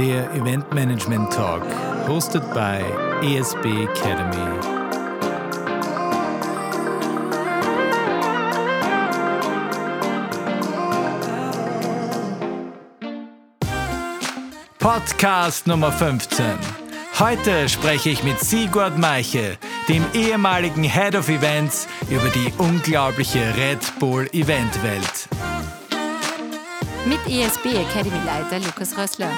Der Event Management Talk, hosted by ESB Academy. Podcast Nummer 15. Heute spreche ich mit Sigurd Meiche, dem ehemaligen Head of Events, über die unglaubliche Red Bull Eventwelt. Mit ESB Academy Leiter Lukas Rössler.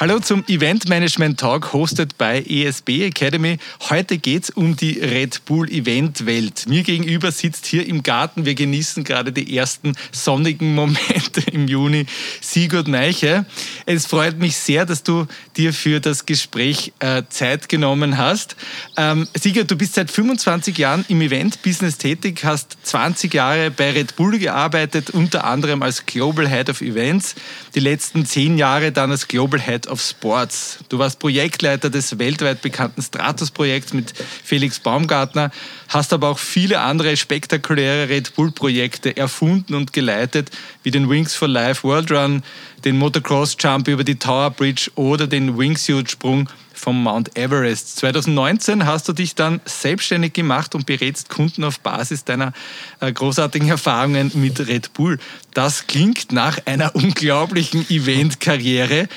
Hallo zum Event Management Talk, hosted bei ESB Academy. Heute geht es um die Red Bull Event Welt. Mir gegenüber sitzt hier im Garten, wir genießen gerade die ersten sonnigen Momente im Juni, Sigurd Neiche. Es freut mich sehr, dass du dir für das Gespräch äh, Zeit genommen hast. Ähm, Sigurd, du bist seit 25 Jahren im Event-Business tätig, hast 20 Jahre bei Red Bull gearbeitet, unter anderem als Global Head of Events, die letzten 10 Jahre dann als Global Head of Sports. Du warst Projektleiter des weltweit bekannten Stratos-Projekts mit Felix Baumgartner, hast aber auch viele andere spektakuläre Red Bull-Projekte erfunden und geleitet, wie den Wings for Life World Run, den Motocross Jump über die Tower Bridge oder den Wingsuit-Sprung vom Mount Everest. 2019 hast du dich dann selbstständig gemacht und berätst Kunden auf Basis deiner äh, großartigen Erfahrungen mit Red Bull. Das klingt nach einer unglaublichen Eventkarriere.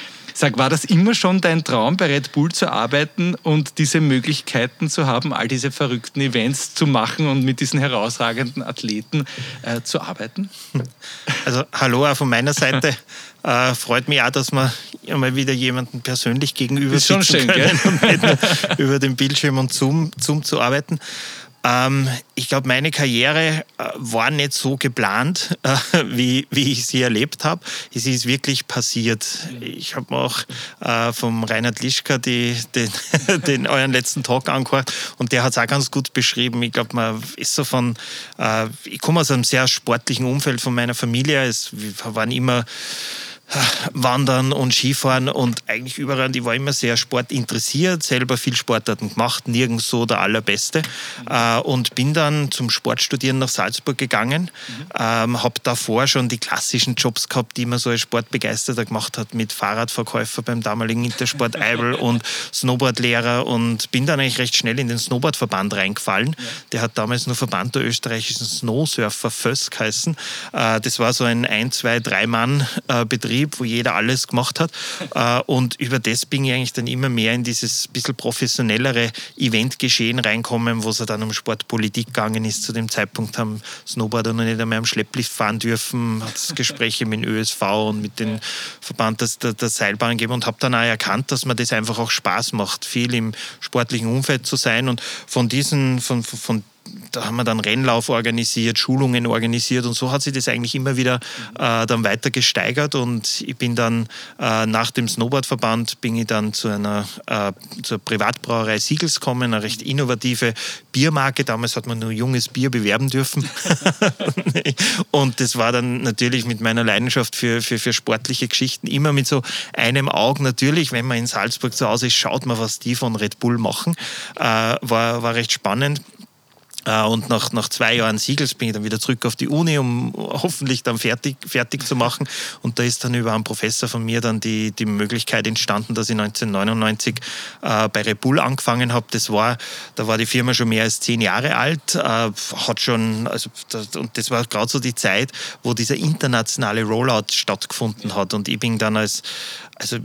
Sag, war das immer schon dein Traum, bei Red Bull zu arbeiten und diese Möglichkeiten zu haben, all diese verrückten Events zu machen und mit diesen herausragenden Athleten äh, zu arbeiten? Also hallo auch von meiner Seite. Äh, freut mich auch, dass wir mal wieder jemanden persönlich gegenüber ist sitzen schön, können, um über den Bildschirm und Zoom, Zoom zu arbeiten. Ähm, ich glaube, meine Karriere äh, war nicht so geplant, äh, wie, wie ich sie erlebt habe. Es ist wirklich passiert. Ich habe mir auch äh, vom Reinhard Lischka die, den, den euren letzten Talk angehört und der hat es auch ganz gut beschrieben. Ich glaube, man ist so von, äh, ich komme aus einem sehr sportlichen Umfeld von meiner Familie. Es waren immer Wandern und Skifahren und eigentlich überall. Ich war immer sehr sportinteressiert, selber viel Sportarten gemacht, nirgends so der Allerbeste. Mhm. und bin dann zum Sportstudieren nach Salzburg gegangen. Mhm. Ähm, habe davor schon die klassischen Jobs gehabt, die man so als Sportbegeisterter gemacht hat, mit Fahrradverkäufer beim damaligen Intersport Eibel und Snowboardlehrer und bin dann eigentlich recht schnell in den Snowboardverband reingefallen. Ja. Der hat damals nur Verband der österreichischen Snowsurfer FÖS geheißen. Äh, das war so ein ein, zwei, drei Mann äh, Betrieb wo jeder alles gemacht hat. Äh, und über das bin ich eigentlich dann immer mehr in dieses bisschen professionellere Eventgeschehen reinkommen, wo es dann um Sportpolitik gegangen ist. Zu dem Zeitpunkt haben Snowboarder noch nicht einmal am Schlepplift fahren dürfen, hat es Gespräche mit dem ÖSV und mit dem Verband der, der Seilbahn gegeben und habe dann auch erkannt, dass mir das einfach auch Spaß macht, viel im sportlichen Umfeld zu sein und von diesen, von, von da haben wir dann Rennlauf organisiert, Schulungen organisiert und so hat sich das eigentlich immer wieder äh, dann weiter gesteigert und ich bin dann äh, nach dem Snowboardverband bin ich dann zu einer äh, zur Privatbrauerei Siegels gekommen, eine recht innovative Biermarke. Damals hat man nur junges Bier bewerben dürfen und das war dann natürlich mit meiner Leidenschaft für, für, für sportliche Geschichten immer mit so einem Auge natürlich, wenn man in Salzburg zu Hause ist, schaut man, was die von Red Bull machen. Äh, war, war recht spannend. Äh, und nach, nach zwei Jahren Siegels bin ich dann wieder zurück auf die Uni, um hoffentlich dann fertig, fertig zu machen. Und da ist dann über einen Professor von mir dann die, die Möglichkeit entstanden, dass ich 1999 äh, bei Rebull angefangen habe. Das war, da war die Firma schon mehr als zehn Jahre alt, äh, hat schon, also, das, und das war gerade so die Zeit, wo dieser internationale Rollout stattgefunden hat. Und ich bin dann als, also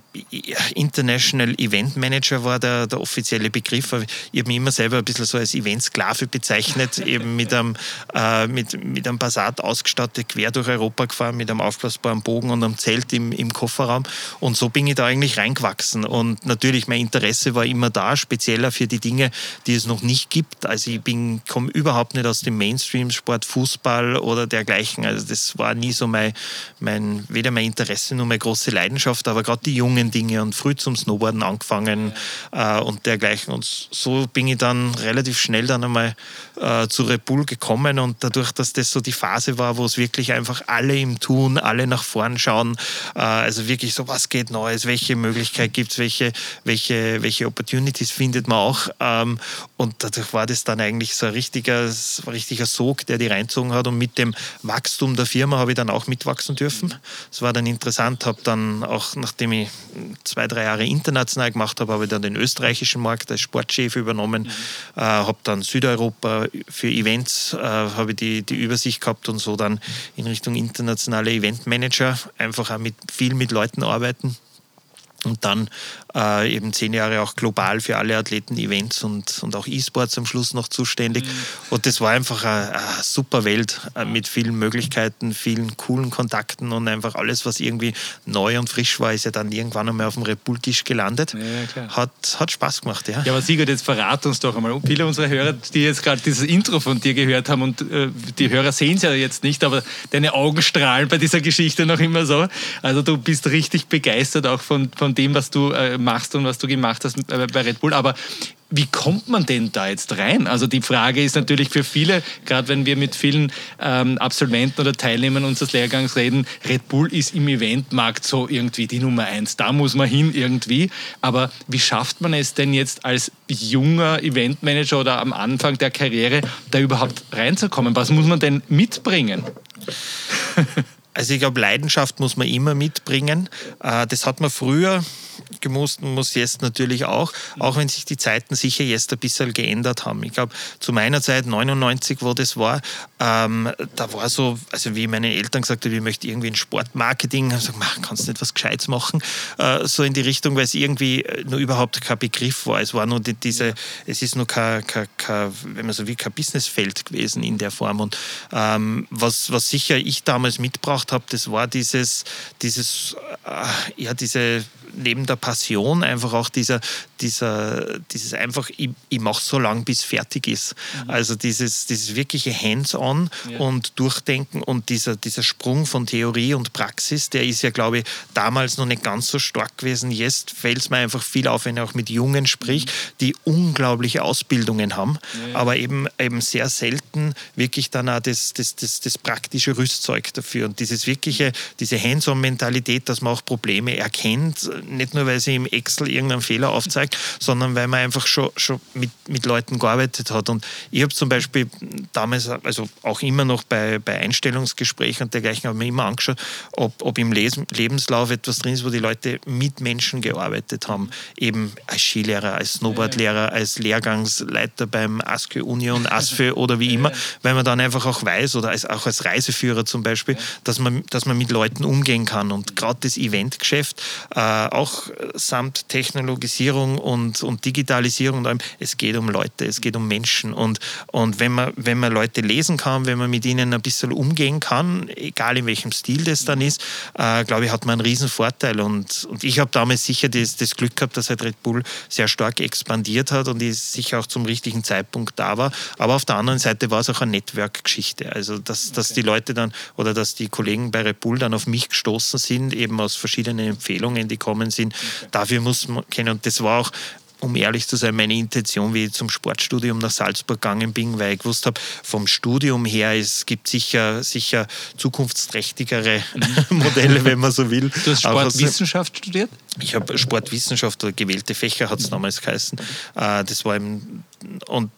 International Event Manager war der, der offizielle Begriff. Ich habe mich immer selber ein bisschen so als Eventsklave bezeichnet, eben mit einem, äh, mit, mit einem Passat ausgestattet, quer durch Europa gefahren, mit einem aufblasbaren Bogen und einem Zelt im, im Kofferraum. Und so bin ich da eigentlich reingewachsen. Und natürlich, mein Interesse war immer da, spezieller für die Dinge, die es noch nicht gibt. Also ich komme überhaupt nicht aus dem Mainstream-Sport, Fußball oder dergleichen. Also das war nie so mein, mein weder mein Interesse noch meine große Leidenschaft, aber gerade die jungen Dinge und früh zum Snowboarden angefangen äh, und dergleichen. Und so bin ich dann relativ schnell dann einmal äh, zu Red Bull gekommen und dadurch, dass das so die Phase war, wo es wirklich einfach alle im Tun, alle nach vorn schauen, äh, also wirklich so, was geht Neues, welche Möglichkeit gibt es, welche, welche, welche Opportunities findet man auch. Ähm, und dadurch war das dann eigentlich so ein richtiger, ein richtiger Sog, der die reinzogen hat. Und mit dem Wachstum der Firma habe ich dann auch mitwachsen dürfen. Es war dann interessant, habe dann auch, nachdem ich zwei, drei Jahre international gemacht habe, habe ich dann den österreichischen Markt als Sportchef übernommen, mhm. äh, habe dann Südeuropa für Events, äh, habe die, die Übersicht gehabt und so dann in Richtung internationale Eventmanager, einfach auch mit, viel mit Leuten arbeiten. Und dann äh, eben zehn Jahre auch global für alle Athleten Events und, und auch E-Sports am Schluss noch zuständig. Mhm. Und das war einfach eine, eine super Welt äh, mit vielen Möglichkeiten, vielen coolen Kontakten und einfach alles, was irgendwie neu und frisch war, ist ja dann irgendwann einmal auf dem Red Bull-Tisch gelandet. Ja, hat, hat Spaß gemacht, ja. Ja, aber Sigurd, jetzt verrat uns doch einmal. Viele unserer Hörer, die jetzt gerade dieses Intro von dir gehört haben und äh, die Hörer sehen es ja jetzt nicht, aber deine Augen strahlen bei dieser Geschichte noch immer so. Also du bist richtig begeistert auch von, von dem, was du äh, machst und was du gemacht hast bei Red Bull. Aber wie kommt man denn da jetzt rein? Also die Frage ist natürlich für viele, gerade wenn wir mit vielen ähm, Absolventen oder Teilnehmern unseres Lehrgangs reden, Red Bull ist im Eventmarkt so irgendwie die Nummer eins. Da muss man hin irgendwie. Aber wie schafft man es denn jetzt als junger Eventmanager oder am Anfang der Karriere, da überhaupt reinzukommen? Was muss man denn mitbringen? Also ich glaube, Leidenschaft muss man immer mitbringen. Äh, das hat man früher gemusst und muss jetzt natürlich auch, auch wenn sich die Zeiten sicher jetzt ein bisschen geändert haben. Ich glaube, zu meiner Zeit, 99, wo das war, ähm, da war so, also wie meine Eltern gesagt haben, ich möchte irgendwie ein Sportmarketing, ich gesagt, man kannst nicht was Gescheites machen, äh, so in die Richtung, weil es irgendwie nur überhaupt kein Begriff war. Es war nur die, diese, es ist nur kein, kein, kein, wenn man so will, kein Businessfeld gewesen in der Form. Und ähm, was, was sicher ich damals mitgebracht habe, das war dieses, dieses, äh, ja, diese neben der Passion einfach auch dieser, dieser, dieses einfach, ich, ich mache so lange, bis fertig ist. Mhm. Also dieses, dieses wirkliche Hands-on ja. und Durchdenken und dieser, dieser Sprung von Theorie und Praxis, der ist ja, glaube ich, damals noch nicht ganz so stark gewesen. Jetzt fällt es mir einfach viel auf, wenn ich auch mit Jungen sprich, mhm. die unglaubliche Ausbildungen haben, ja. aber eben, eben sehr selten wirklich dann auch das, das, das, das praktische Rüstzeug dafür. Und dieses wirkliche, diese Hands-on-Mentalität, dass man auch Probleme erkennt, nicht nur, weil sie im Excel irgendeinen Fehler aufzeigt, sondern weil man einfach schon, schon mit, mit Leuten gearbeitet hat. Und ich habe zum Beispiel damals, also auch immer noch bei, bei Einstellungsgesprächen und dergleichen, habe ich mir immer angeschaut, ob, ob im Lebenslauf etwas drin ist, wo die Leute mit Menschen gearbeitet haben. Eben als Skilehrer, als Snowboardlehrer, als Lehrgangsleiter beim ASKÖ Union, ASFÖ oder wie immer, weil man dann einfach auch weiß, oder als, auch als Reiseführer zum Beispiel, dass man, dass man mit Leuten umgehen kann. Und gerade das Eventgeschäft, äh, auch samt Technologisierung und, und Digitalisierung und allem, es geht um Leute, es geht um Menschen. Und, und wenn, man, wenn man Leute lesen kann, wenn man mit ihnen ein bisschen umgehen kann, egal in welchem Stil das dann ist, äh, glaube ich, hat man einen riesen Vorteil. Und, und ich habe damals sicher das, das Glück gehabt, dass halt Red Bull sehr stark expandiert hat und ich sicher auch zum richtigen Zeitpunkt da war. Aber auf der anderen Seite war es auch eine Network-Geschichte. Also, dass, dass die Leute dann oder dass die Kollegen bei Red Bull dann auf mich gestoßen sind, eben aus verschiedenen Empfehlungen, die kommen sind. Dafür muss man kennen. Und das war auch um ehrlich zu sein, meine Intention, wie ich zum Sportstudium nach Salzburg gegangen bin, weil ich gewusst habe, vom Studium her, es gibt sicher, sicher zukunftsträchtigere mhm. Modelle, wenn man so will. Du hast Sportwissenschaft studiert? Ich habe Sportwissenschaft oder gewählte Fächer, hat es damals geheißen. Äh, das war im, und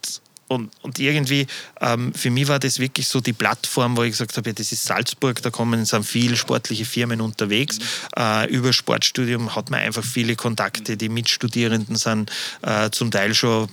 und, und irgendwie, ähm, für mich war das wirklich so die Plattform, wo ich gesagt habe, ja, das ist Salzburg, da kommen sind viele sportliche Firmen unterwegs. Mhm. Äh, über Sportstudium hat man einfach viele Kontakte. Die Mitstudierenden sind äh, zum Teil schon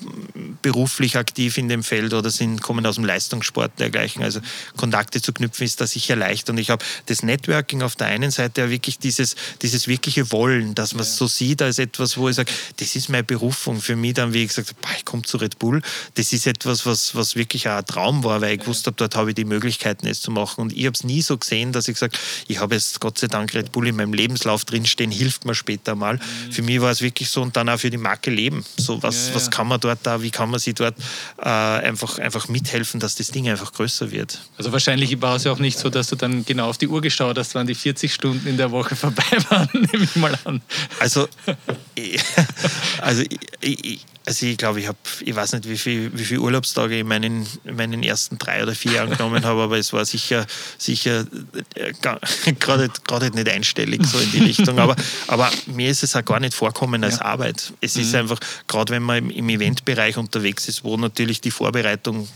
beruflich aktiv in dem Feld oder sind, kommen aus dem Leistungssport dergleichen. Also Kontakte zu knüpfen ist da sicher leicht. Und ich habe das Networking auf der einen Seite ja wirklich dieses, dieses wirkliche Wollen, dass man es ja. so sieht als etwas, wo ich sage, das ist meine Berufung. Für mich dann, wie ich gesagt habe, ich komme zu Red Bull, das ist etwas, etwas, was, was wirklich auch ein Traum war, weil ich gewusst habe, dort habe ich die Möglichkeiten, es zu machen. Und ich habe es nie so gesehen, dass ich sage, ich habe jetzt Gott sei Dank Red Bull in meinem Lebenslauf drinstehen, hilft mir später mal. Mhm. Für mich war es wirklich so und dann auch für die Marke leben. So, was, ja, ja. was kann man dort da, wie kann man sie dort äh, einfach, einfach mithelfen, dass das Ding einfach größer wird. Also wahrscheinlich war es ja auch nicht so, dass du dann genau auf die Uhr geschaut hast, wann die 40 Stunden in der Woche vorbei waren, nehme ich mal an. Also, also ich, ich Also ich glaube, ich habe, ich weiß nicht, wie viele wie viel Urlaubstage ich in meinen, in meinen ersten drei oder vier Jahren genommen habe, aber es war sicher, sicher äh, gerade nicht einstellig so in die Richtung. Aber, aber mir ist es auch gar nicht vorkommen als ja. Arbeit. Es mhm. ist einfach, gerade wenn man im, im Eventbereich unterwegs ist, wo natürlich die Vorbereitung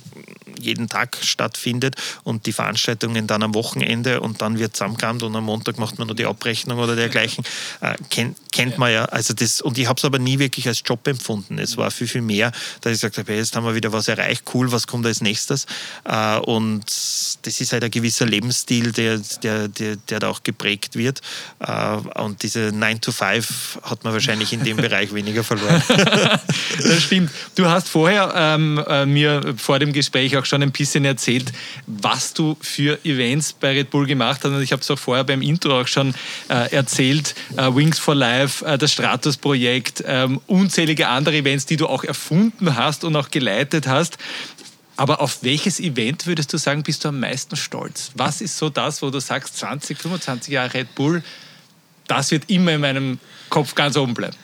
jeden Tag stattfindet und die Veranstaltungen dann am Wochenende und dann wird zusammengekramt und am Montag macht man nur die Abrechnung oder dergleichen, äh, kennt, kennt man ja. Also das, und ich habe es aber nie wirklich als Job empfunden. Es war viel, viel mehr, dass ich gesagt habe, hey, jetzt haben wir wieder was erreicht, cool, was kommt als nächstes? Äh, und das ist halt ein gewisser Lebensstil, der, der, der, der da auch geprägt wird. Äh, und diese 9 to 5 hat man wahrscheinlich in dem Bereich weniger verloren. das stimmt. Du hast vorher ähm, äh, mir vor dem Gespräch auch schon ein bisschen erzählt, was du für Events bei Red Bull gemacht hast. Und ich habe es auch vorher beim Intro auch schon äh, erzählt. Äh, Wings for Life, äh, das Stratus-Projekt, ähm, unzählige andere Events, die du auch erfunden hast und auch geleitet hast. Aber auf welches Event würdest du sagen, bist du am meisten stolz? Was ist so das, wo du sagst, 20, 25 Jahre Red Bull, das wird immer in meinem Kopf ganz oben bleiben?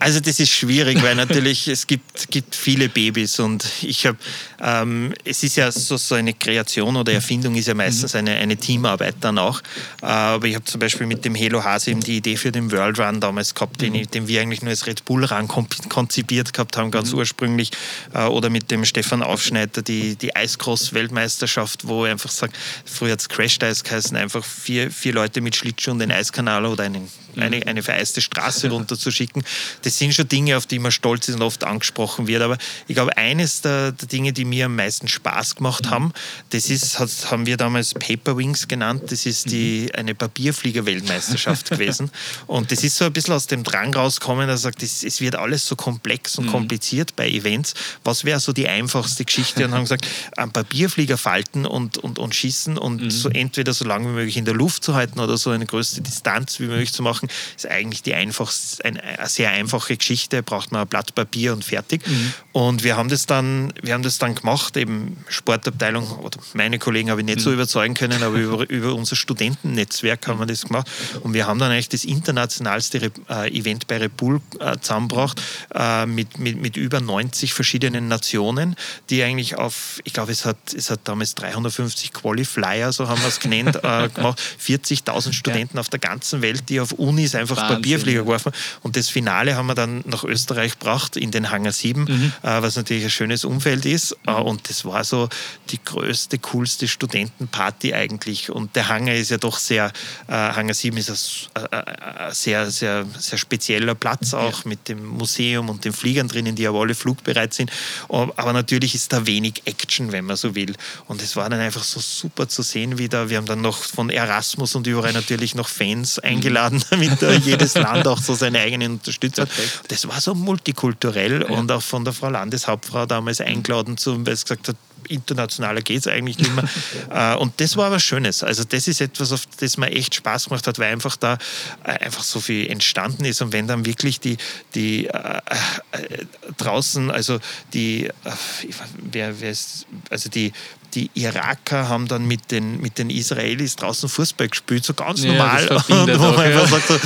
Also das ist schwierig, weil natürlich es gibt, gibt viele Babys und ich habe, ähm, es ist ja so, so eine Kreation oder Erfindung ist ja meistens eine, eine Teamarbeit dann auch. Äh, aber ich habe zum Beispiel mit dem Helo Hase eben die Idee für den World Run damals gehabt, den, den wir eigentlich nur als Red Bull Run konzipiert gehabt haben, ganz mhm. ursprünglich. Äh, oder mit dem Stefan Aufschneider die, die Eiscross-Weltmeisterschaft, wo ich einfach sage, früher hat es Crash Dice geheißen, einfach vier, vier Leute mit Schlittschuh und den Eiskanal oder einen, mhm. Eine, eine vereiste Straße runterzuschicken. Das sind schon Dinge, auf die man stolz ist und oft angesprochen wird. Aber ich glaube, eines der, der Dinge, die mir am meisten Spaß gemacht haben, das ist, haben wir damals Paper Wings genannt. Das ist die, mhm. eine Papierflieger-Weltmeisterschaft gewesen. Und das ist so ein bisschen aus dem Drang rausgekommen, dass er sagt, es, es wird alles so komplex und mhm. kompliziert bei Events. Was wäre so die einfachste Geschichte? Und haben gesagt, am Papierflieger falten und, und, und schießen und mhm. so entweder so lange wie möglich in der Luft zu halten oder so eine größte Distanz wie möglich zu machen, ist eigentlich die einfachste, eine, sehr einfache einfache Geschichte, braucht man ein Blatt Papier und fertig. Mhm. Und wir haben das dann, wir haben das dann gemacht, eben Sportabteilung, oder meine Kollegen habe ich nicht mhm. so überzeugen können, aber über, über unser Studentennetzwerk haben wir das gemacht. Und wir haben dann eigentlich das internationalste äh, Event bei Repul äh, zusammengebracht, äh, mit, mit, mit über 90 verschiedenen Nationen, die eigentlich auf, ich glaube, es hat, es hat damals 350 Qualifier, so haben wir es genannt, äh, gemacht, 40.000 Studenten ja. auf der ganzen Welt, die auf Unis einfach Wahnsinn, Papierflieger geworfen. Und das Finale haben wir dann nach Österreich gebracht, in den Hangar 7, mhm. äh, was natürlich ein schönes Umfeld ist. Äh, und das war so die größte, coolste Studentenparty eigentlich. Und der Hangar ist ja doch sehr, äh, Hangar 7 ist ein, ein, ein, sehr, sehr, sehr spezieller Platz auch ja. mit dem Museum und den Fliegern drinnen, die aber alle flugbereit sind. Aber natürlich ist da wenig Action, wenn man so will. Und es war dann einfach so super zu sehen, wie da, wir haben dann noch von Erasmus und überall natürlich noch Fans eingeladen, damit jedes Land auch so seine eigenen Unterstützer hat. Das war so multikulturell ja. und auch von der Frau Landeshauptfrau damals eingeladen, zu, weil sie gesagt hat, internationaler geht es eigentlich nicht mehr. Äh, und das war was Schönes. Also das ist etwas, auf das mir echt Spaß gemacht hat, weil einfach da äh, einfach so viel entstanden ist. Und wenn dann wirklich die, die äh, äh, draußen, also die, äh, wer, wer ist, also die die Iraker haben dann mit den, mit den Israelis draußen Fußball gespielt, so ganz ja, normal. Und wo man einfach sagt, so,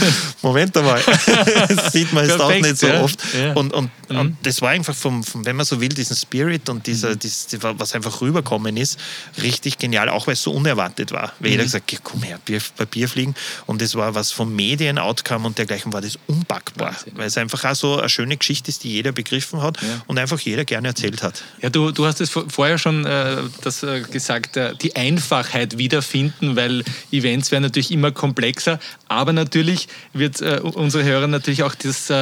Moment einmal, das sieht man jetzt auch nicht so ja. oft. Ja. Und, und, mhm. und, das war einfach, vom, vom, wenn man so will, diesen Spirit und dieser, mhm. dies, was einfach rüberkommen ist, richtig genial, auch weil es so unerwartet war. Weil mhm. jeder gesagt hat, komm her, Papier fliegen. Und das war was vom Medien-Outcome und dergleichen war das unpackbar. Wahnsinn. Weil es einfach auch so eine schöne Geschichte ist, die jeder begriffen hat und einfach jeder gerne erzählt hat. Ja, du, du hast es vorher schon äh, das das äh, gesagt, äh, die Einfachheit wiederfinden, weil Events werden natürlich immer komplexer. Aber natürlich wird äh, unsere Hörer natürlich auch das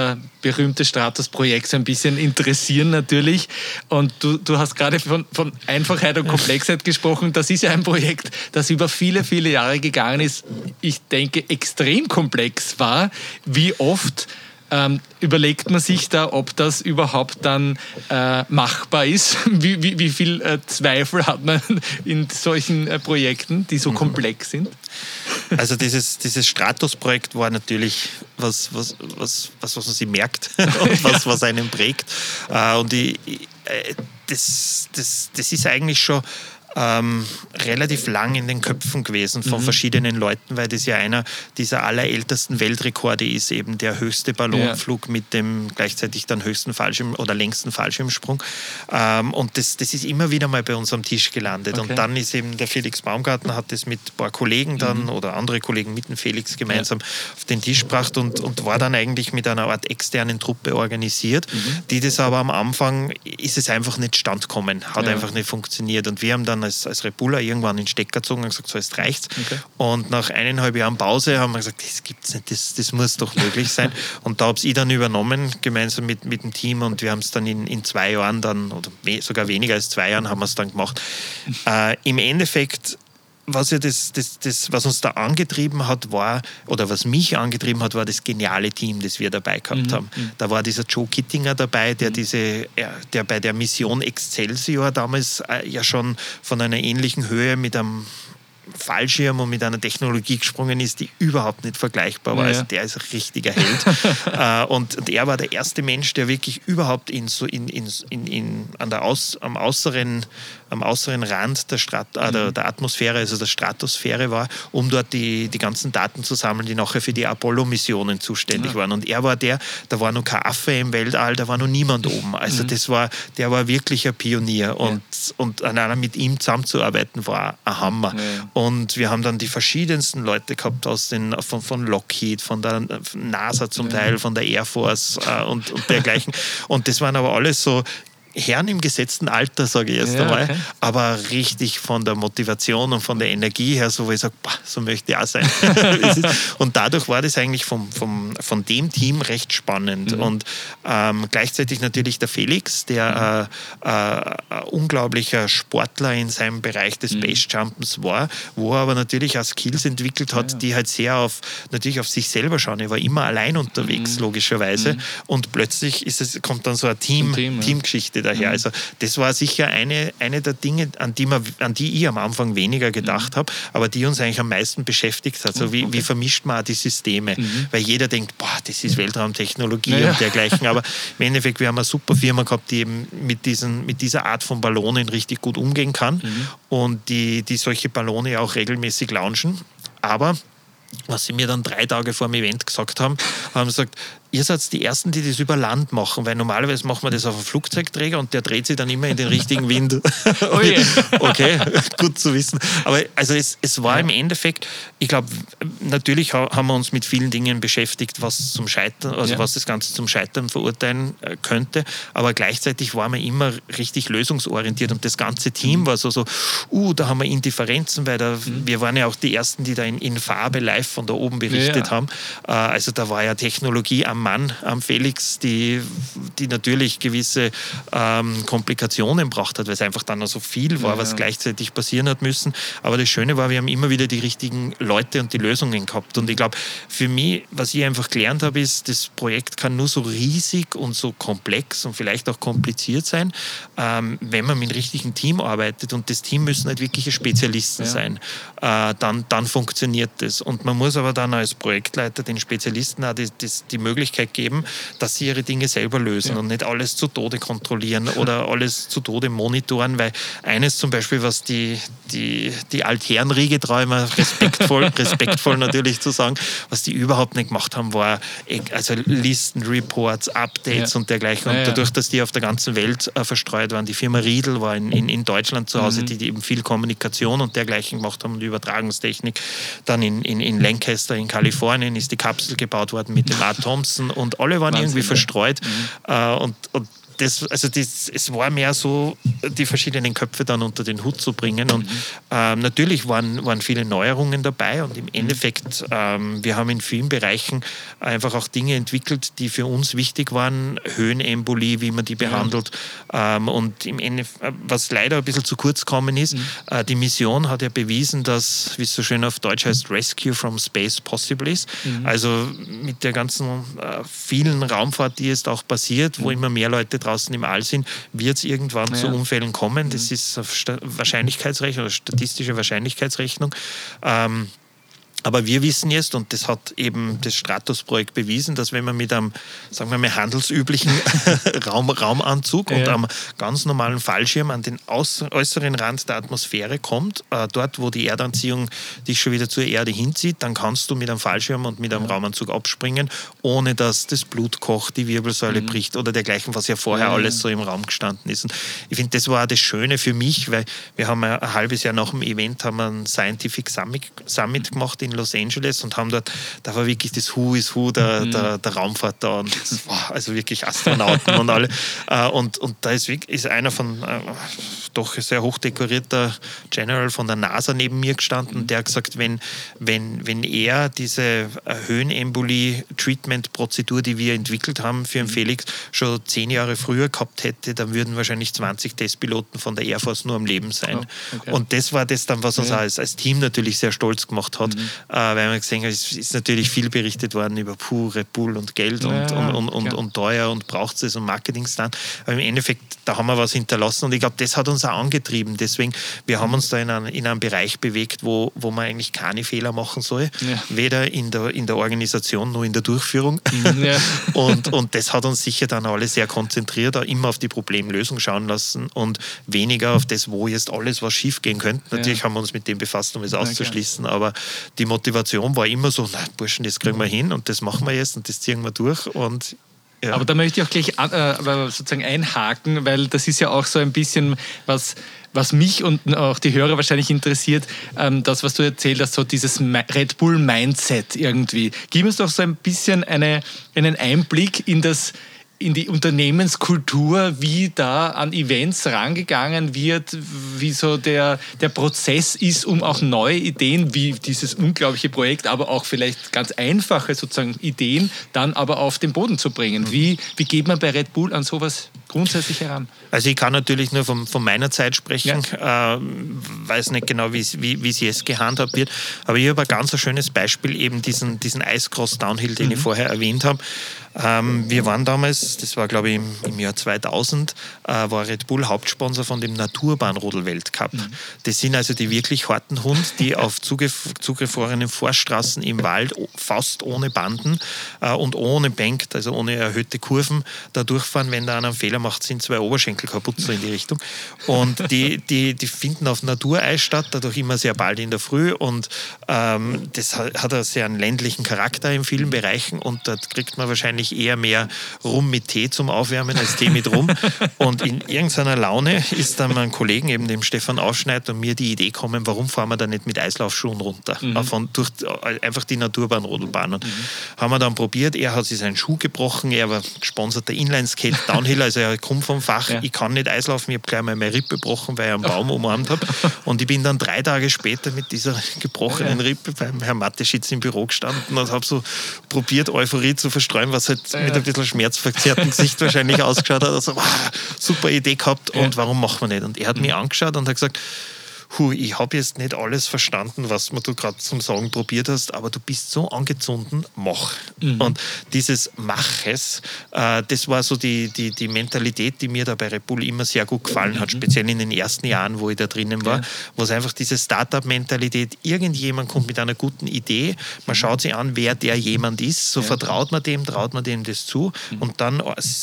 berühmte Stratos-Projekt so ein bisschen interessieren natürlich. Und du, du hast gerade von, von Einfachheit und Komplexheit gesprochen. Das ist ja ein Projekt, das über viele, viele Jahre gegangen ist. Ich denke, extrem komplex war. Wie oft ähm, überlegt man sich da, ob das überhaupt dann äh, machbar ist? Wie, wie, wie viel äh, Zweifel hat man in solchen äh, Projekten, die so mhm. komplex sind? Also dieses, dieses Stratus-Projekt war natürlich was, was, was, was, was man sich merkt und was, was einen prägt. Äh, und ich, äh, das, das, das ist eigentlich schon ähm, relativ lang in den Köpfen gewesen von mhm. verschiedenen Leuten, weil das ja einer dieser allerältesten Weltrekorde ist, eben der höchste Ballonflug ja. mit dem gleichzeitig dann höchsten Fallschirm oder längsten Fallschirmsprung. Ähm, und das, das ist immer wieder mal bei uns am Tisch gelandet. Okay. Und dann ist eben der Felix Baumgartner hat das mit ein paar Kollegen dann mhm. oder andere Kollegen mit dem Felix gemeinsam ja. auf den Tisch gebracht und, und war dann eigentlich mit einer Art externen Truppe organisiert, mhm. die das aber am Anfang ist es einfach nicht standkommen, hat ja. einfach nicht funktioniert. Und wir haben dann als, als Repula irgendwann den Stecker gezogen und gesagt, so jetzt reicht's. Okay. Und nach eineinhalb Jahren Pause haben wir gesagt, das gibt's nicht, das, das muss doch möglich sein. und da habe ich dann übernommen, gemeinsam mit, mit dem Team und wir haben es dann in, in zwei Jahren dann, oder sogar weniger als zwei Jahren haben wir es dann gemacht. Äh, Im Endeffekt was ja das, das, das, was uns da angetrieben hat, war, oder was mich angetrieben hat, war das geniale Team, das wir dabei gehabt mhm. haben. Mhm. Da war dieser Joe Kittinger dabei, der mhm. diese, der bei der Mission Excelsior damals äh, ja schon von einer ähnlichen Höhe mit einem Fallschirm und mit einer Technologie gesprungen ist, die überhaupt nicht vergleichbar war. Ja. Also der ist ein richtiger Held. Äh, und, und, er war der erste Mensch, der wirklich überhaupt in, so in, in, in, in an der Aus, am äußeren am äußeren Rand der, Strat äh, der, mhm. der, Atmosphäre, also der Stratosphäre war, um dort die, die ganzen Daten zu sammeln, die nachher für die Apollo-Missionen zuständig ja. waren. Und er war der, da war noch kein Affe im Weltall, da war noch niemand oben. Also mhm. das war, der war wirklich ein Pionier. Und, ja. und an einer mit ihm zusammenzuarbeiten war ein Hammer. Ja. Und wir haben dann die verschiedensten Leute gehabt aus den, von, von Lockheed, von der NASA zum Teil, von der Air Force äh, und, und dergleichen. und das waren aber alles so Herren im gesetzten Alter, sage ich erst ja, einmal, okay. aber richtig von der Motivation und von der Energie her, so wo ich sage, so möchte ich auch sein. und dadurch war das eigentlich vom, vom, von dem Team recht spannend. Mhm. Und ähm, gleichzeitig natürlich der Felix, der mhm. äh, äh, unglaublicher Sportler in seinem Bereich des mhm. Base-Jumpens war, wo er aber natürlich auch Skills entwickelt hat, ja, ja. die halt sehr auf, natürlich auf sich selber schauen. Er war immer allein unterwegs, mhm. logischerweise. Mhm. Und plötzlich ist es, kommt dann so eine Team, Team Teamgeschichte daher. Mhm. Also das war sicher eine, eine der Dinge, an die, man, an die ich am Anfang weniger gedacht mhm. habe, aber die uns eigentlich am meisten beschäftigt hat. So wie, okay. wie vermischt man die Systeme? Mhm. Weil jeder denkt, boah, das ist Weltraumtechnologie ja. und dergleichen. Aber im Endeffekt, wir haben eine super Firma gehabt, die eben mit, diesen, mit dieser Art von Ballonen richtig gut umgehen kann mhm. und die, die solche Ballone auch regelmäßig launchen. Aber was sie mir dann drei Tage vor dem Event gesagt haben, haben sie gesagt, ihr seid die Ersten, die das über Land machen, weil normalerweise machen wir das auf einem Flugzeugträger und der dreht sich dann immer in den richtigen Wind. Oh okay, gut zu wissen. Aber also es, es war im Endeffekt, ich glaube, natürlich haben wir uns mit vielen Dingen beschäftigt, was zum Scheitern, also ja. was das Ganze zum Scheitern verurteilen äh, könnte. Aber gleichzeitig war man immer richtig lösungsorientiert und das ganze Team mhm. war so, so, uh, da haben wir Indifferenzen, weil da, mhm. wir waren ja auch die Ersten, die da in, in Farbe live von da oben berichtet ja. haben. Äh, also da war ja Technologie am Mann, am Felix, die, die natürlich gewisse ähm, Komplikationen braucht hat, weil es einfach dann noch so viel war, ja, was gleichzeitig passieren hat müssen. Aber das Schöne war, wir haben immer wieder die richtigen Leute und die Lösungen gehabt. Und ich glaube, für mich, was ich einfach gelernt habe, ist, das Projekt kann nur so riesig und so komplex und vielleicht auch kompliziert sein, ähm, wenn man mit dem richtigen Team arbeitet. Und das Team müssen halt wirkliche Spezialisten ja. sein. Äh, dann, dann funktioniert das. Und man muss aber dann als Projektleiter den Spezialisten auch die, die, die Möglichkeit Möglichkeit geben, dass sie ihre Dinge selber lösen ja. und nicht alles zu Tode kontrollieren oder alles zu Tode monitoren, weil eines zum Beispiel, was die, die, die Altherrenriege träume, respektvoll, respektvoll natürlich zu sagen, was die überhaupt nicht gemacht haben, war also Listen, Reports, Updates ja. und dergleichen. Und dadurch, dass die auf der ganzen Welt äh, verstreut waren, die Firma Riedel war in, in, in Deutschland zu Hause, mhm. die, die eben viel Kommunikation und dergleichen gemacht haben und Übertragungstechnik. Dann in, in, in Lancaster in Kalifornien ist die Kapsel gebaut worden mit dem Art Thompson und alle waren Wahnsinn, irgendwie verstreut. Mhm. Äh, und, und das, also das, es war mehr so, die verschiedenen Köpfe dann unter den Hut zu bringen. Und mhm. ähm, natürlich waren, waren viele Neuerungen dabei und im Endeffekt, ähm, wir haben in vielen Bereichen einfach auch Dinge entwickelt, die für uns wichtig waren. Höhenembolie, wie man die behandelt. Ja. Ähm, und im Endeffekt, was leider ein bisschen zu kurz gekommen ist, mhm. äh, die Mission hat ja bewiesen, dass, wie es so schön auf Deutsch heißt, Rescue from Space possible ist. Mhm. Also mit der ganzen äh, vielen Raumfahrt, die jetzt auch passiert, wo mhm. immer mehr Leute draußen im All sind, wird es irgendwann ja. zu Unfällen kommen. Das mhm. ist Wahrscheinlichkeitsrechnung oder statistische Wahrscheinlichkeitsrechnung. Ähm, Aber wir wissen jetzt, und das hat eben das Stratos-Projekt bewiesen, dass wenn man mit einem, sagen wir mal, handelsüblichen Raum, Raumanzug ja. und einem ganz normalen Fallschirm an den äußeren Rand der Atmosphäre kommt, äh, dort, wo die Erdanziehung dich schon wieder zur Erde hinzieht, dann kannst du mit einem Fallschirm und mit einem ja. Raumanzug abspringen, ohne dass das Blut kocht, die Wirbelsäule mhm. bricht oder dergleichen, was ja vorher mhm. alles so im Raum gestanden ist. Und ich finde, das war das Schöne für mich, weil wir haben ein halbes Jahr nach dem Event haben einen Scientific Summit, Summit gemacht in Los Angeles und haben dort, da war wirklich das Who is Who der, mhm. der, der Raumfahrt da und das war also wirklich Astronauten und alle. Äh, und, und da ist, ist einer von äh, doch sehr hochdekorierter General von der NASA neben mir gestanden, der hat gesagt, wenn, wenn, wenn er diese Höhenembolie-Treatment-Prozedur, die wir entwickelt haben für den mhm. Felix, schon zehn Jahre früher gehabt hätte, dann würden wahrscheinlich 20 Testpiloten von der Air Force nur am Leben sein. Oh, okay. Und das war das dann, was uns ja. als, als Team natürlich sehr stolz gemacht hat, mhm. Äh, weil man gesehen hat, es ist natürlich viel berichtet worden über puh, Red Bull und Geld und, ja, und, und, und, und, teuer und braucht es und Marketingstand. Aber im Endeffekt, da haben wir was hinterlassen und ich glaube, das hat uns auch angetrieben. Deswegen, wir haben uns da in, einen, in einem Bereich bewegt, wo, wo man eigentlich keine Fehler machen soll, ja. weder in der, in der Organisation noch in der Durchführung. Mhm, ja. und, und das hat uns sicher dann alle sehr konzentriert, auch immer auf die Problemlösung schauen lassen und weniger auf das, wo jetzt alles was schief gehen könnte. Natürlich haben wir uns mit dem befasst, um es auszuschließen, aber die Motivation war immer so, na Burschen, das kriegen wir hin und das machen wir jetzt und das ziehen wir durch und ja. Aber da möchte ich auch gleich äh, sozusagen einhaken, weil das ist ja auch so ein bisschen was, was mich und auch die Hörer wahrscheinlich interessiert, ähm, das, was du erzählt hast, so dieses Red Bull Mindset irgendwie. Gib uns doch so ein bisschen eine, einen Einblick in das, in die Unternehmenskultur, wie da an Events rangegangen wird, wie so der, der Prozess ist, um auch neue Ideen wie dieses unglaubliche Projekt, aber auch vielleicht ganz einfache sozusagen Ideen dann aber auf den Boden zu bringen. Wie, wie geht man bei Red Bull an sowas grundsätzlich heran? Also ich kann natürlich nur von, von meiner Zeit sprechen, ja. äh, weiß nicht genau, wie, wie, wie es jetzt gehandhabt wird, aber ich habe ein ganz schönes Beispiel, eben diesen, diesen Icecross Downhill, den mhm. ich vorher erwähnt habe. Ähm, wir waren damals, das war glaube ich im, im Jahr 2000, äh, war Red Bull Hauptsponsor von dem Naturbahnrodel-Weltcup. Mhm. Das sind also die wirklich harten Hunde, die auf zugef zugefrorenen Forststraßen im Wald fast ohne Banden äh, und ohne Bankt, also ohne erhöhte Kurven, da durchfahren. Wenn da einer einen Fehler macht, sind zwei Oberschenkel kaputt, so in die Richtung. Und die, die, die finden auf Natureis statt, dadurch immer sehr bald in der Früh. Und ähm, das hat, hat einen sehr ländlichen Charakter in vielen Bereichen und dort kriegt man wahrscheinlich wahrscheinlich eher mehr Rum mit Tee zum Aufwärmen als Tee mit Rum. Und in irgendeiner Laune ist dann mein Kollegen, eben dem Stefan Ausschneid, und mir die Idee gekommen, warum fahren wir da nicht mit Eislaufschuhen runter? Mhm. Von, durch einfach die Naturbahnrodelbahn. Und mhm. haben wir dann probiert. Er hat sich seinen Schuh gebrochen. Er war gesponserter Inline-Skate Downhill, also er kommt vom Fach. Ja. Ich kann nicht Eislaufen. Ich habe gleich mal meine Rippe gebrochen, weil ich einen Baum umarmt habe. Und ich bin dann drei Tage später mit dieser gebrochenen Rippe beim Herrn Matteschitz im Büro gestanden und habe so probiert, Euphorie zu verstreuen, was halt mit ein bisschen schmerzverzerrtem Gesicht wahrscheinlich ausgeschaut hat. Also, wow, super Idee gehabt und warum machen wir nicht? Und er hat mich angeschaut und hat gesagt, hu, ich habe jetzt nicht alles verstanden, was du gerade zum Sagen probiert hast, aber du bist so angezündet, mach. Mhm. Und dieses Maches, äh, das war so die, die, die Mentalität, die mir da bei Red Bull immer sehr gut gefallen hat, mhm. speziell in den ersten Jahren, wo ich da drinnen war, ja. wo es einfach diese Startup-Mentalität, irgendjemand kommt mit einer guten Idee, man schaut sich an, wer der jemand ist, so ja. vertraut man dem, traut man dem das zu mhm. und dann,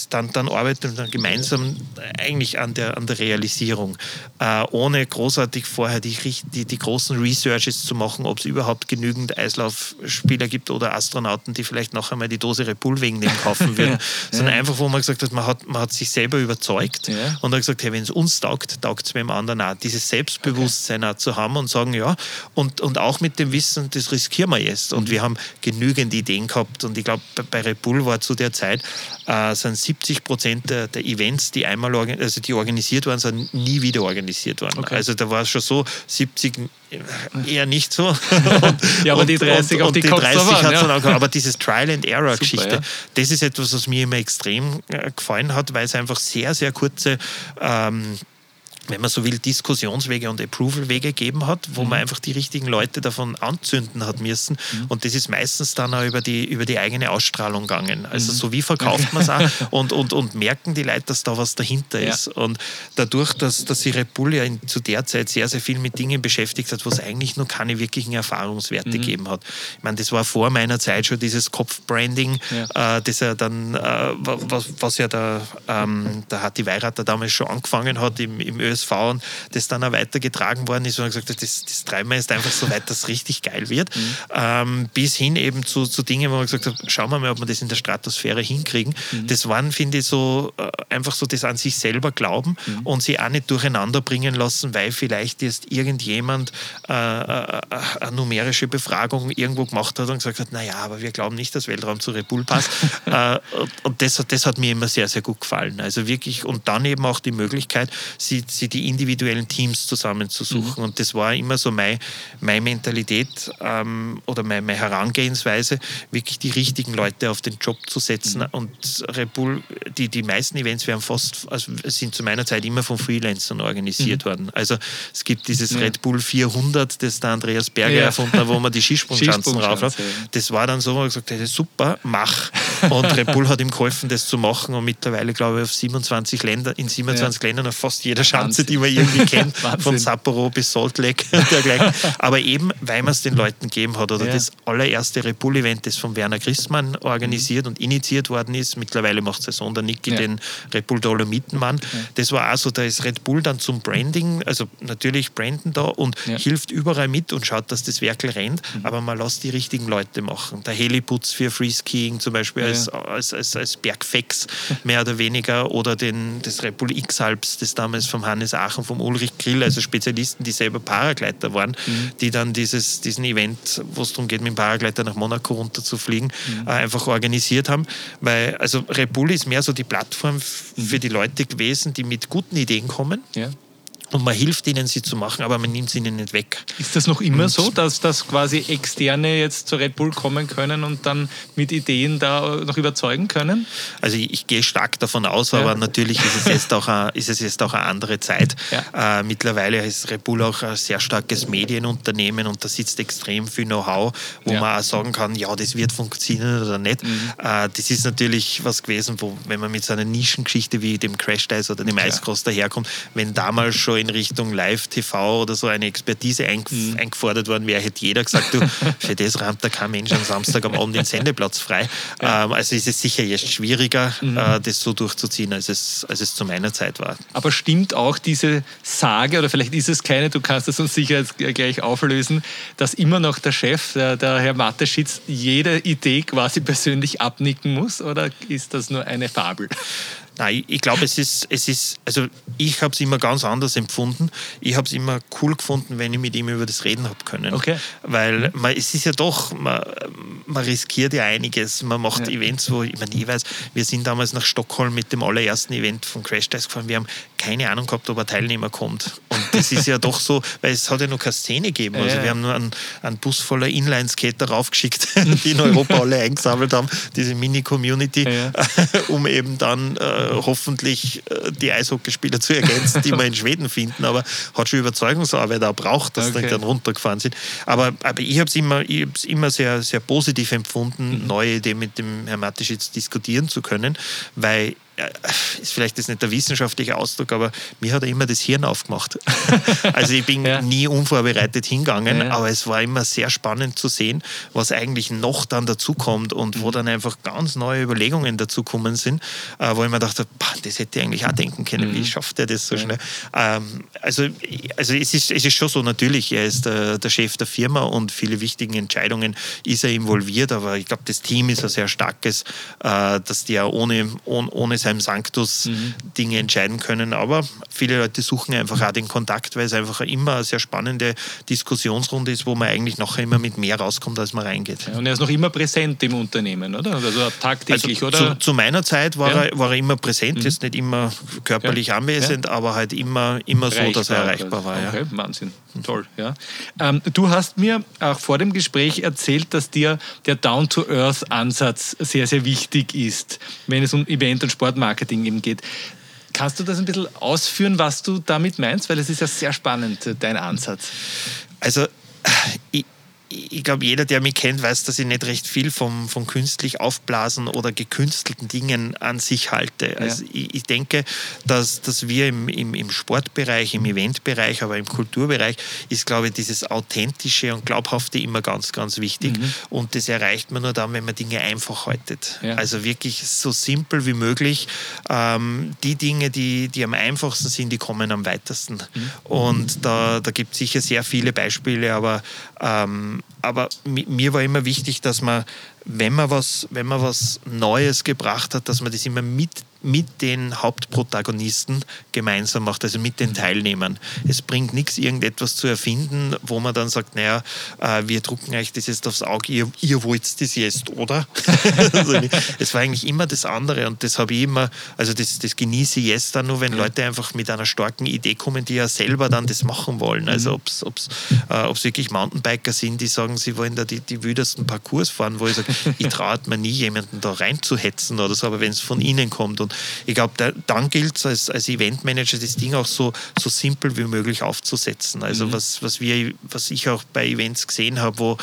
dann, dann arbeitet man gemeinsam eigentlich an der, an der Realisierung, äh, ohne großartig vorher die, die, die großen Researches zu machen, ob es überhaupt genügend Eislaufspieler gibt oder Astronauten, die vielleicht noch einmal die Dose Repul wegen dem kaufen würden, ja. sondern einfach, wo man gesagt hat, man hat, man hat sich selber überzeugt ja. und hat gesagt, hey, wenn es uns taugt, taugt es dem anderen auch. Dieses Selbstbewusstsein okay. auch zu haben und sagen, ja, und, und auch mit dem Wissen, das riskieren wir jetzt. Und mhm. wir haben genügend Ideen gehabt und ich glaube, bei Repul war zu der Zeit, äh, sind 70 Prozent der, der, Events, die einmal also die organisiert waren, sind nie wieder organisiert worden. Okay. Also da war es schon so, 70 eher nicht so. und, ja, aber die 30 und, auf die, die 30 hat ja. dann Aber dieses Trial and Error Geschichte, ja. das ist etwas, was mir immer extrem äh, gefallen hat, weil es einfach sehr, sehr kurze ähm, wenn man so will, Diskussionswege und Approval-Wege gegeben hat, wo mhm. man einfach die richtigen Leute davon anzünden hat müssen. Mhm. Und das ist meistens dann auch über die, über die eigene Ausstrahlung gegangen. Also mhm. so wie verkauft man es auch und, und, und merken die Leute, dass da was dahinter ja. ist. Und dadurch, dass, dass sich Red Bull ja in, zu der Zeit sehr, sehr viel mit Dingen beschäftigt hat, wo es eigentlich noch keine wirklichen Erfahrungswerte mhm. gegeben hat. Ich meine, das war vor meiner Zeit schon dieses Kopfbranding, ja. äh, das ja dann, äh, was, was ja der, ähm, der Hatti Weirater damals schon angefangen hat im, im ÖSV und das dann auch weitergetragen worden ist und gesagt hat, das, das treiben wir jetzt einfach so weit, dass es richtig geil wird. Mhm. Ähm, bis hin eben zu, zu Dingen, wo man gesagt hat, schauen wir mal, ob wir das in der Stratosphäre hinkriegen. Mhm. Das waren, finde ich, so äh, einfach so das an sich selber glauben mhm. und sie auch nicht durcheinander bringen lassen, weil vielleicht jetzt irgendjemand äh, äh, eine numerische Befragung irgendwo gemacht hat und gesagt hat, naja, aber wir glauben nicht, dass Weltraum zu Repul passt. äh, und das, das hat mir immer sehr, sehr gut gefallen. Also wirklich, und dann eben auch die Möglichkeit, sie, sie die individuellen Teams zusammenzusuchen. Mhm. Und das war immer so meine, meine Mentalität ähm, oder meine, meine, Herangehensweise, wirklich die richtigen Leute auf den Job zu setzen. Mhm. Und Red Bull, die, die meisten Events werden fast, also sind zu meiner Zeit immer von Freelancern organisiert mhm. worden. Also es gibt dieses ja. Red Bull 400, das der Andreas Berger ja. erfunden hat, wo man die Skisprungschanzen rauf hat. Das war dann so, wo er gesagt hat, super, mach. Und Red Bull hat ihm geholfen, das zu machen. Und mittlerweile, glaube ich, auf 27 Länder, in 27 ja. Ländern auf fast jeder Schanze, die man irgendwie kennt, von Sapporo bis Salt Lake dergleichen. Aber eben, weil man es den Leuten gegeben hat. Oder ja. das allererste Red Bull-Event, das von Werner Christmann organisiert mhm. und initiiert worden ist. Mittlerweile macht Saison der Niki ja. den Red Bull Dolomitenmann. Das war also, da ist Red Bull dann zum Branding, also natürlich Branden da und hilft überall mit und schaut, dass das Werkel rennt. Mhm. Aber man lässt die richtigen Leute machen. Der Heliputz für Freeskiing zum Beispiel als, als, als, als Bergfex mehr oder weniger oder den, das Red Bull X-Alps, das damals vom Hannes Aachen, vom Ulrich Grill, also Spezialisten, die selber Paragleiter waren, mhm. die dann dieses, diesen Event, wo es darum geht, mit dem Paragleiter nach Monaco runterzufliegen, mhm. äh, einfach organisiert haben. Weil, also Red Bull ist mehr so die Plattform mhm. für die Leute gewesen, die mit guten Ideen kommen. Ja und man hilft ihnen, sie zu machen, aber man nimmt sie ihnen nicht weg. Ist das noch immer und so, dass, dass quasi Externe jetzt zu Red Bull kommen können und dann mit Ideen da noch überzeugen können? Also ich, ich gehe stark davon aus, ja. aber natürlich ist es jetzt auch, eine, ist es jetzt auch eine andere Zeit. Ja. Äh, mittlerweile ist Red Bull auch ein sehr starkes Medienunternehmen und da sitzt extrem viel Know-how, wo ja. man auch sagen kann, ja, das wird funktionieren oder nicht. Mhm. Äh, das ist natürlich was gewesen, wo, wenn man mit so einer Nischengeschichte wie dem Crash Dice oder dem Icecross daherkommt, wenn damals schon in Richtung Live-TV oder so eine Expertise eingef mhm. eingefordert worden wäre, hätte jeder gesagt, du, für das rammt da kein Mensch am Samstag am Abend den Sendeplatz frei. Ja. Ähm, also ist es sicher jetzt schwieriger, mhm. äh, das so durchzuziehen, als es, als es zu meiner Zeit war. Aber stimmt auch diese Sage, oder vielleicht ist es keine, du kannst es uns sicher gleich auflösen, dass immer noch der Chef, der, der Herr Mateschitz, jede Idee quasi persönlich abnicken muss? Oder ist das nur eine Fabel? Nein, ich glaube, es ist, es ist, also ich habe es immer ganz anders empfunden. Ich habe es immer cool gefunden, wenn ich mit ihm über das reden habe können. Okay. Weil man, es ist ja doch, man, man riskiert ja einiges. Man macht ja. Events, wo, ich meine, ich weiß, wir sind damals nach Stockholm mit dem allerersten Event von Crash Test gefahren. Wir haben keine Ahnung gehabt, ob ein Teilnehmer kommt. Und das ist ja doch so, weil es hat ja noch keine Szene gegeben. Also ja, wir haben nur einen, einen Bus voller Inline-Skater raufgeschickt, die in Europa alle eingesammelt haben, diese Mini-Community, um eben dann äh, hoffentlich äh, die Eishockeyspieler zu ergänzen, die wir in Schweden finden, aber hat schon Überzeugungsarbeit auch braucht, dass okay. die dann runtergefahren sind. Aber, aber ich habe es immer, immer sehr, sehr positiv empfunden, mhm. neue Ideen mit dem Herrn Mateschitz diskutieren zu können, weil ist vielleicht jetzt nicht der wissenschaftliche Ausdruck, aber mir hat er immer das Hirn aufgemacht. also ich bin ja. nie unvorbereitet hingegangen, ja. aber es war immer sehr spannend zu sehen, was eigentlich noch dann dazukommt und wo mhm. dann einfach ganz neue Überlegungen dazukommen sind, äh, wo ich mir dachte, das hätte ich eigentlich auch denken können, mhm. wie schafft er das so schnell? Ähm, also also es, ist, es ist schon so, natürlich, er ist der, der Chef der Firma und viele wichtige Entscheidungen ist er involviert, aber ich glaube, das Team ist ein sehr starkes, äh, dass die ja ohne, ohne, ohne sein seinem Sanctus mhm. Dinge entscheiden können. Aber viele Leute suchen einfach auch den Kontakt, weil es einfach immer eine sehr spannende Diskussionsrunde ist, wo man eigentlich nachher immer mit mehr rauskommt, als man reingeht. Ja, und er ist noch immer präsent im Unternehmen, oder? Also tagtäglich, also oder? Zu, zu, meiner Zeit war, ja. er, war er immer präsent, mhm. jetzt nicht immer körperlich ja. anwesend, aber halt immer, immer so, dass er erreichbar war. Okay, Wahnsinn. Toll, ja. Ähm, du hast mir auch vor dem Gespräch erzählt, dass dir der Down-to-Earth-Ansatz sehr, sehr wichtig ist, wenn es um Event- und Sportmarketing eben geht. Kannst du das ein bisschen ausführen, was du damit meinst? Weil es ist ja sehr spannend, dein Ansatz. Also ich, ich glaube, jeder, der mich kennt, weiß, dass ich nicht recht viel vom, vom künstlich aufblasen oder gekünstelten Dingen an sich halte. Also ja. ich, ich, denke, dass, dass wir im, im, im Sportbereich, im Eventbereich, aber im Kulturbereich ist, glaube ich, dieses Authentische und Glaubhafte immer ganz, ganz wichtig. Mhm. Und das erreicht man nur dann, wenn man Dinge einfach haltet. Ja. Also wirklich so simpel wie möglich. Ähm, die Dinge, die, die am einfachsten sind, die kommen am weitesten. Mhm. Und da, da gibt es sicher sehr viele Beispiele, aber ähm, aber mir war immer wichtig, dass man, wenn man was, wenn man was Neues gebracht hat, dass man das immer mit mit den Hauptprotagonisten gemeinsam macht, also mit den Teilnehmern. Es bringt nichts, irgendetwas zu erfinden, wo man dann sagt, naja, äh, wir drucken euch das jetzt aufs Auge, ihr, ihr wollt das jetzt, oder? also, es war eigentlich immer das andere und das habe ich immer, also das, das genieße ich jetzt dann nur, wenn Leute einfach mit einer starken Idee kommen, die ja selber dann das machen wollen. Also ob es äh, wirklich Mountainbiker sind, die sagen, sie wollen da die, die wüdesten Parcours fahren, wo ich sage, ich traue mir nie, jemanden da reinzuhetzen oder so, aber wenn es von ihnen kommt und und ich glaube, dann gilt es als, als Eventmanager, das Ding auch so, so simpel wie möglich aufzusetzen. Also mhm. was, was, wir, was ich auch bei Events gesehen habe, wo,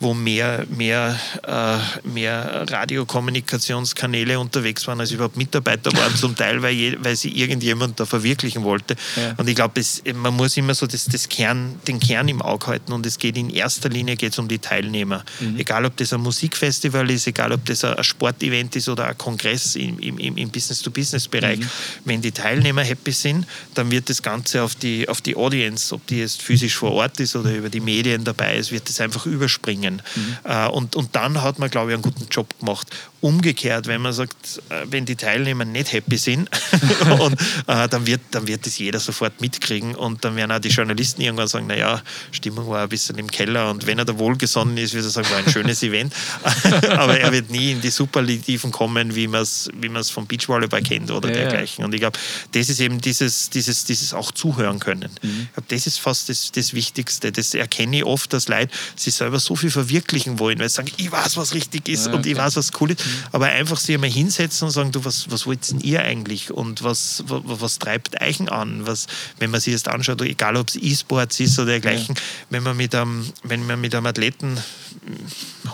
wo mehr, mehr, äh, mehr Radiokommunikationskanäle unterwegs waren, als überhaupt Mitarbeiter waren, zum Teil, weil, je, weil sie irgendjemand da verwirklichen wollte. Ja. Und ich glaube, man muss immer so das, das Kern, den Kern im Auge halten und es geht in erster Linie geht's um die Teilnehmer. Mhm. Egal, ob das ein Musikfestival ist, egal, ob das ein Sportevent ist oder ein Kongress im, im, im Business Business-to-Business-Bereich. Mhm. Wenn die Teilnehmer happy sind, dann wird das Ganze auf die, auf die Audience, ob die jetzt physisch vor Ort ist oder über die Medien dabei ist, wird das einfach überspringen. Mhm. Äh, und, und dann hat man, glaube ich, einen guten Job gemacht. Umgekehrt, wenn man sagt, äh, wenn die Teilnehmer nicht happy sind, und, äh, dann, wird, dann wird das jeder sofort mitkriegen und dann werden auch die Journalisten irgendwann sagen, naja, Stimmung war ein bisschen im Keller und wenn er da wohlgesonnen ist, wird er sagen, war ein schönes Event. Aber er wird nie in die Superlativen kommen, wie man es wie vom Beachvolleyball kennt oder ja, dergleichen. Und ich glaube, das ist eben dieses, dieses, dieses auch zuhören können. Mhm. Ich glaube, das ist fast das, das Wichtigste. Das erkenne ich oft, dass Leute sich selber so viel verwirklichen wollen, weil sie sagen, ich weiß, was richtig ist ja, und ich weiß, was cool ist. Mhm. Aber einfach sich einmal hinsetzen und sagen, du, was, was wollt denn ihr eigentlich und was, was, was treibt Eichen an? Was, wenn man sich das anschaut, egal ob es E-Sports ist oder dergleichen, ja. wenn man mit einem, wenn man mit einem Athleten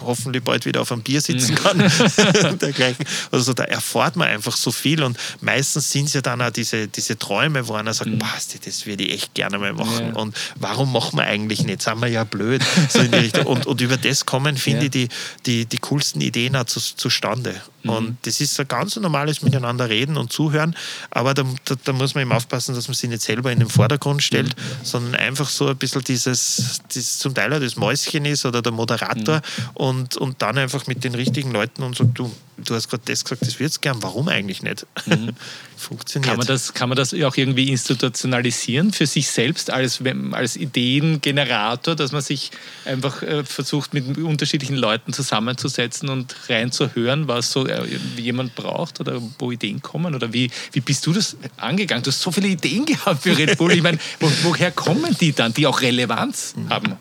hoffentlich bald wieder auf einem Bier sitzen kann. dergleichen. Also da erfahrt man einfach so viel und meistens sind es ja dann auch diese, diese Träume, wo einer sagt, mhm. das würde ich echt gerne mal machen ja. und warum machen wir eigentlich nicht? Sind wir ja blöd. So und, und über das kommen, finde ja. ich, die, die, die coolsten Ideen auch zu, zustande. Mhm. Und das ist ein ganz normales Miteinander reden und zuhören, aber da, da, da, muss man eben aufpassen, dass man sich nicht selber in den Vordergrund stellt, mhm. sondern einfach so ein bisschen dieses, dieses zum Teil auch das Mäuschen ist oder der Moderator mhm. und, und dann einfach mit den richtigen Leuten und sagt, du, du hast gerade das gesagt, das würdest gern, warum eigentlich nicht? Mhm. Funktioniert. Kann man, das, kann man das auch irgendwie institutionalisieren für sich selbst als, als Ideengenerator, dass man sich einfach äh, versucht, mit unterschiedlichen Leuten zusammenzusetzen und reinzuhören, was so äh, jemand braucht oder wo Ideen kommen? Oder wie, wie bist du das angegangen? Du hast so viele Ideen gehabt für Red Bull. Ich meine, wo, woher kommen die dann, die auch Relevanz mhm. haben?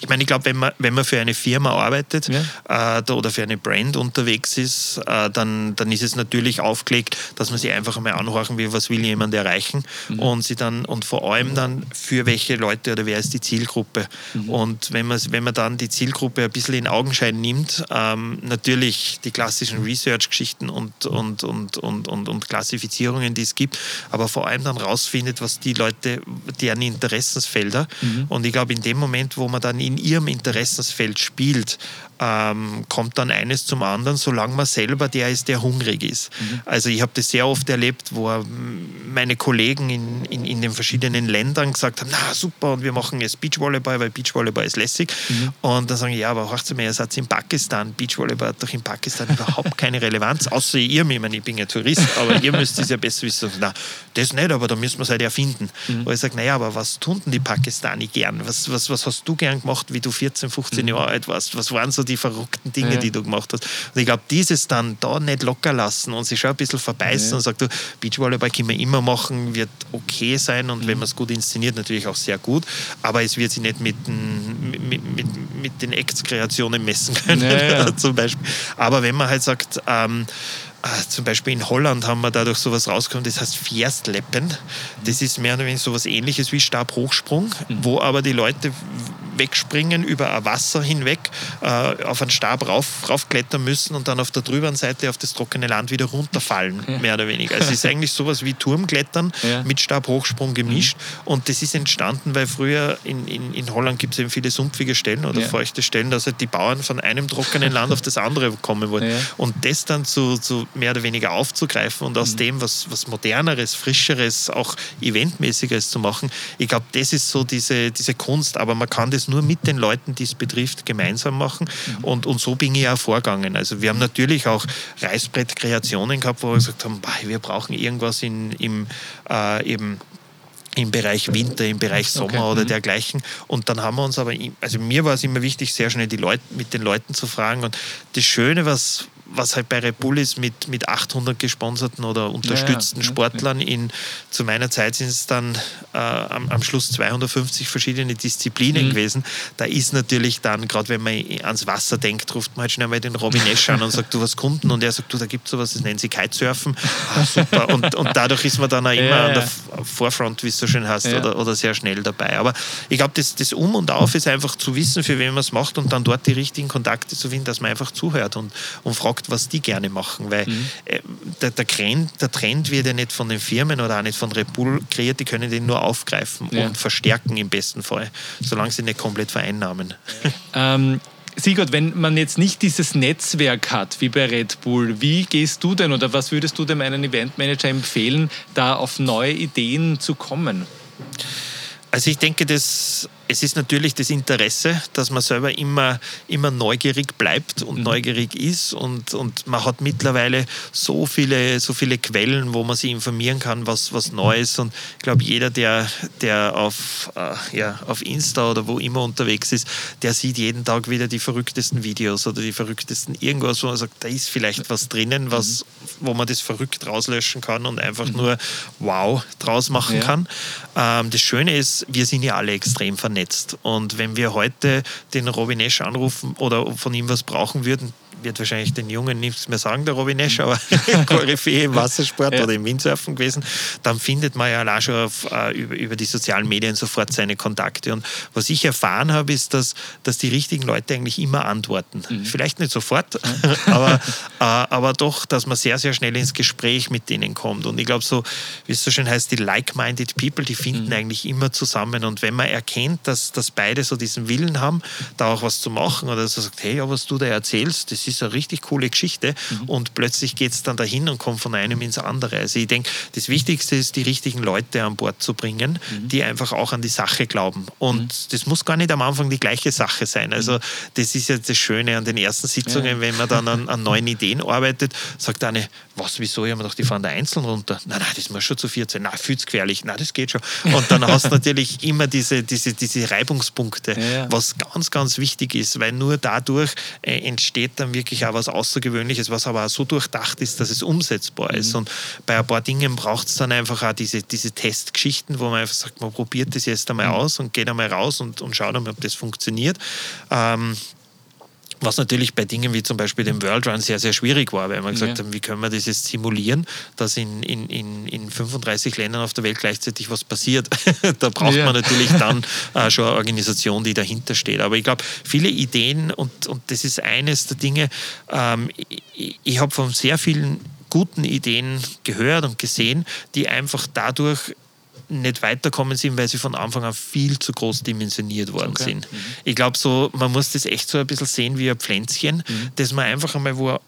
Ich meine, ich glaube, wenn man, wenn man für eine Firma arbeitet ja. äh, oder für eine Brand unterwegs ist, äh, dann, dann ist es natürlich aufgelegt, dass man sich einfach einmal anhorchen will, was will jemand erreichen mhm. und sie dann und vor allem dann für welche Leute oder wer ist die Zielgruppe. Mhm. Und wenn man, wenn man dann die Zielgruppe ein bisschen in Augenschein nimmt, ähm, natürlich die klassischen Research-Geschichten und, und, und, und, und, und Klassifizierungen, die es gibt, aber vor allem dann rausfindet, was die Leute, deren Interessensfelder. Mhm. Und ich glaube, in dem Moment, wo man dann in ihrem Interessensfeld spielt, entwickelt. Ähm, kommt dann eines zum anderen, solange man selber der ist, der hungrig ist. Mhm. Also ich habe das sehr oft erlebt, wo meine Kollegen in, in, in, den verschiedenen Ländern gesagt haben, na super, und wir machen jetzt Beachvolleyball, weil Beachvolleyball ist lässig. Mhm. Und dann sagen, ja, aber hört mal, ihr seid in Pakistan. Beachvolleyball hat doch in Pakistan überhaupt keine Relevanz, außer ihr, ich meine, ich bin ja Tourist, aber ihr müsst es ja besser wissen. Na, das nicht, aber da müssen wir es halt erfinden. Mhm. Wo ich sage, naja, aber was tun denn die Pakistani gern? Was, was, was hast du gern gemacht, wie du 14, 15 mhm. Jahre alt warst? Was waren so die verrückten Dinge, ja. die du gemacht hast. Und ich glaube, dieses dann da nicht locker lassen und sich schon ein bisschen verbeißen ja. und sagt, du, Beachvolleyball können wir immer machen, wird okay sein und mhm. wenn man es gut inszeniert, natürlich auch sehr gut, aber es wird sich nicht mit, mit, mit, mit den Acts-Kreationen messen können, ja, zum Beispiel. Aber wenn man halt sagt, ähm, äh, zum Beispiel in Holland haben wir dadurch sowas rausgekommen, das heißt Fierstleppen. Das ist mehr oder weniger sowas ähnliches wie Stabhochsprung, mhm. wo aber die Leute wegspringen über ein Wasser hinweg, äh, auf einen Stab rauf, raufklettern müssen und dann auf der drüberen Seite auf das trockene Land wieder runterfallen, ja. mehr oder weniger. Also es ist eigentlich sowas wie Turmklettern ja. mit Stabhochsprung gemischt. Mhm. Und das ist entstanden, weil früher in, in, in Holland gibt es eben viele sumpfige Stellen oder ja. feuchte Stellen, dass halt die Bauern von einem trockenen Land auf das andere kommen wollen. Und das dann zu, zu mehr oder weniger aufzugreifen und aus mhm. dem was, was moderneres, frischeres, auch eventmäßigeres zu machen, ich glaube, das ist so diese, diese Kunst. Aber man kann das nur mit den Leuten, die es betrifft, gemeinsam machen. Mhm. Und, und so bin ich auch vorgegangen. Also wir haben natürlich auch Reißbrettkreationen gehabt, wo wir gesagt haben, wir brauchen irgendwas in, im äh, eben im Bereich Winter, im Bereich Sommer okay. oder mhm. dergleichen. Und dann haben wir uns aber, also mir war es immer wichtig, sehr schnell die Leute, mit den Leuten zu fragen. Und das Schöne, was, was halt bei Red Bull ist mit, mit 800 gesponserten oder unterstützten ja, ja. Sportlern. In, zu meiner Zeit sind es dann äh, am, am, Schluss 250 verschiedene Disziplinen mhm. gewesen. Da ist natürlich dann, gerade wenn man ans Wasser denkt, ruft man halt schnell mal den Robin Esch an und sagt, du was Kunden? Und er sagt, du, da gibt es sowas, das nennen sie Kitesurfen. Ah, super. Und, und dadurch ist man dann auch immer ja, an der Forefront, wie es so schön heißt, oder, oder sehr schnell dabei. Aber ich glaube, das, das Um und Auf ist einfach zu wissen, für wen man es macht und dann dort die richtigen Kontakte zu finden, dass man einfach zuhört und, und fragt, gefragt, was die gerne machen, weil mhm. äh, der, der, Trend, der, Trend, wird ja nicht von den Firmen oder auch nicht von Red Bull kreiert, die können den nur aufgreifen ja. und verstärken im besten Fall, solange sie nicht komplett vereinnahmen. Ähm, Sigurd, wenn man jetzt nicht dieses Netzwerk hat wie bei Red Bull, wie gehst du denn oder was würdest du dem einen Eventmanager empfehlen, da auf neue Ideen zu kommen? Also ich denke, das es ist natürlich das Interesse, dass man selber immer, immer neugierig bleibt und mhm. neugierig ist. Und, und man hat mittlerweile so viele, so viele Quellen, wo man sich informieren kann, was, was Neues. Und ich glaube, jeder, der, der auf, äh, ja, auf Insta oder wo immer unterwegs ist, der sieht jeden Tag wieder die verrücktesten Videos oder die verrücktesten irgendwas, wo man sagt, da ist vielleicht was drinnen, was, mhm. wo man das verrückt rauslöschen kann und einfach mhm. nur wow draus machen ja. kann. Ähm, das Schöne ist, wir sind ja alle extrem vernetzt vernetzt. Und wenn wir heute den Robin Esch anrufen oder von ihm was brauchen würden, wird wahrscheinlich den Jungen nichts mehr sagen, der Robin Esch, aber Koryphäe im Wassersport ja. oder im Windsurfen gewesen, dann findet man ja allein schon auf, uh, über, über, die sozialen Medien sofort seine Kontakte. Und was ich erfahren habe, ist, dass, dass die richtigen Leute eigentlich immer antworten. Mhm. Vielleicht nicht sofort, aber, uh, aber doch, dass man sehr, sehr schnell ins Gespräch mit denen kommt. Und ich glaube, so, wie es so schön heißt, die like-minded people, die finden mhm. eigentlich immer zusammen. Und wenn man erkennt, dass, dass beide so diesen Willen haben, da auch was zu machen oder so sagt, hey, ja, was du da erzählst, das ist eine richtig coole Geschichte mhm. und plötzlich geht es dann dahin und kommt von einem ins andere. Also ich denke, das Wichtigste ist, die richtigen Leute an Bord zu bringen, mhm. die einfach auch an die Sache glauben. Und mhm. das muss gar nicht am Anfang die gleiche Sache sein. Also mhm. das ist ja das Schöne an den ersten Sitzungen, ja. wenn man dann an, an, neuen Ideen arbeitet, sagt eine, was, wieso? Ich habe gedacht, die fahren da einzeln runter. Nein, nein, das muss schon zu viert sein. Nein, viel zu gefährlich. Nein, das geht schon. Und dann hast du natürlich immer diese, diese, diese Reibungspunkte, ja. was ganz, ganz wichtig ist, weil nur dadurch äh, entsteht dann wirklich auch was Außergewöhnliches, was aber auch so durchdacht ist, dass es umsetzbar ist. Mhm. Und bei ein paar Dingen braucht es dann einfach auch diese, diese Testgeschichten, wo man einfach sagt, man probiert das jetzt einmal mhm. aus und geht einmal raus und, und schaut einmal, ob das funktioniert. Ähm, was natürlich bei Dingen wie zum Beispiel dem World Run sehr, sehr schwierig war, weil man gesagt ja. haben, wie können wir das jetzt simulieren, dass in, in, in, in 35 Ländern auf der Welt gleichzeitig was passiert. da braucht ja. man natürlich dann äh, schon eine Organisation, die dahinter steht. Aber ich glaube, viele Ideen und, und das ist eines der Dinge, ähm, ich, ich habe von sehr vielen guten Ideen gehört und gesehen, die einfach dadurch nicht weiterkommen sind, weil sie von Anfang an viel zu groß dimensioniert worden okay. sind. Mhm. Ich glaube, so, man muss das echt so ein bisschen sehen wie ein Pflänzchen, mhm. dass man einfach einmal, wo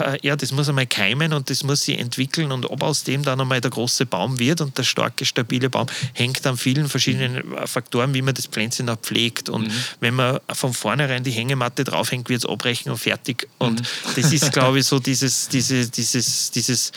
äh, ja, das muss einmal keimen und das muss sich entwickeln und ob aus dem dann einmal der große Baum wird und der starke, stabile Baum, hängt an vielen verschiedenen mhm. Faktoren, wie man das Pflänzchen auch pflegt. Und mhm. wenn man von vornherein die Hängematte draufhängt, wird es abbrechen und fertig. Und mhm. das ist, glaube ich, so dieses, diese, dieses, dieses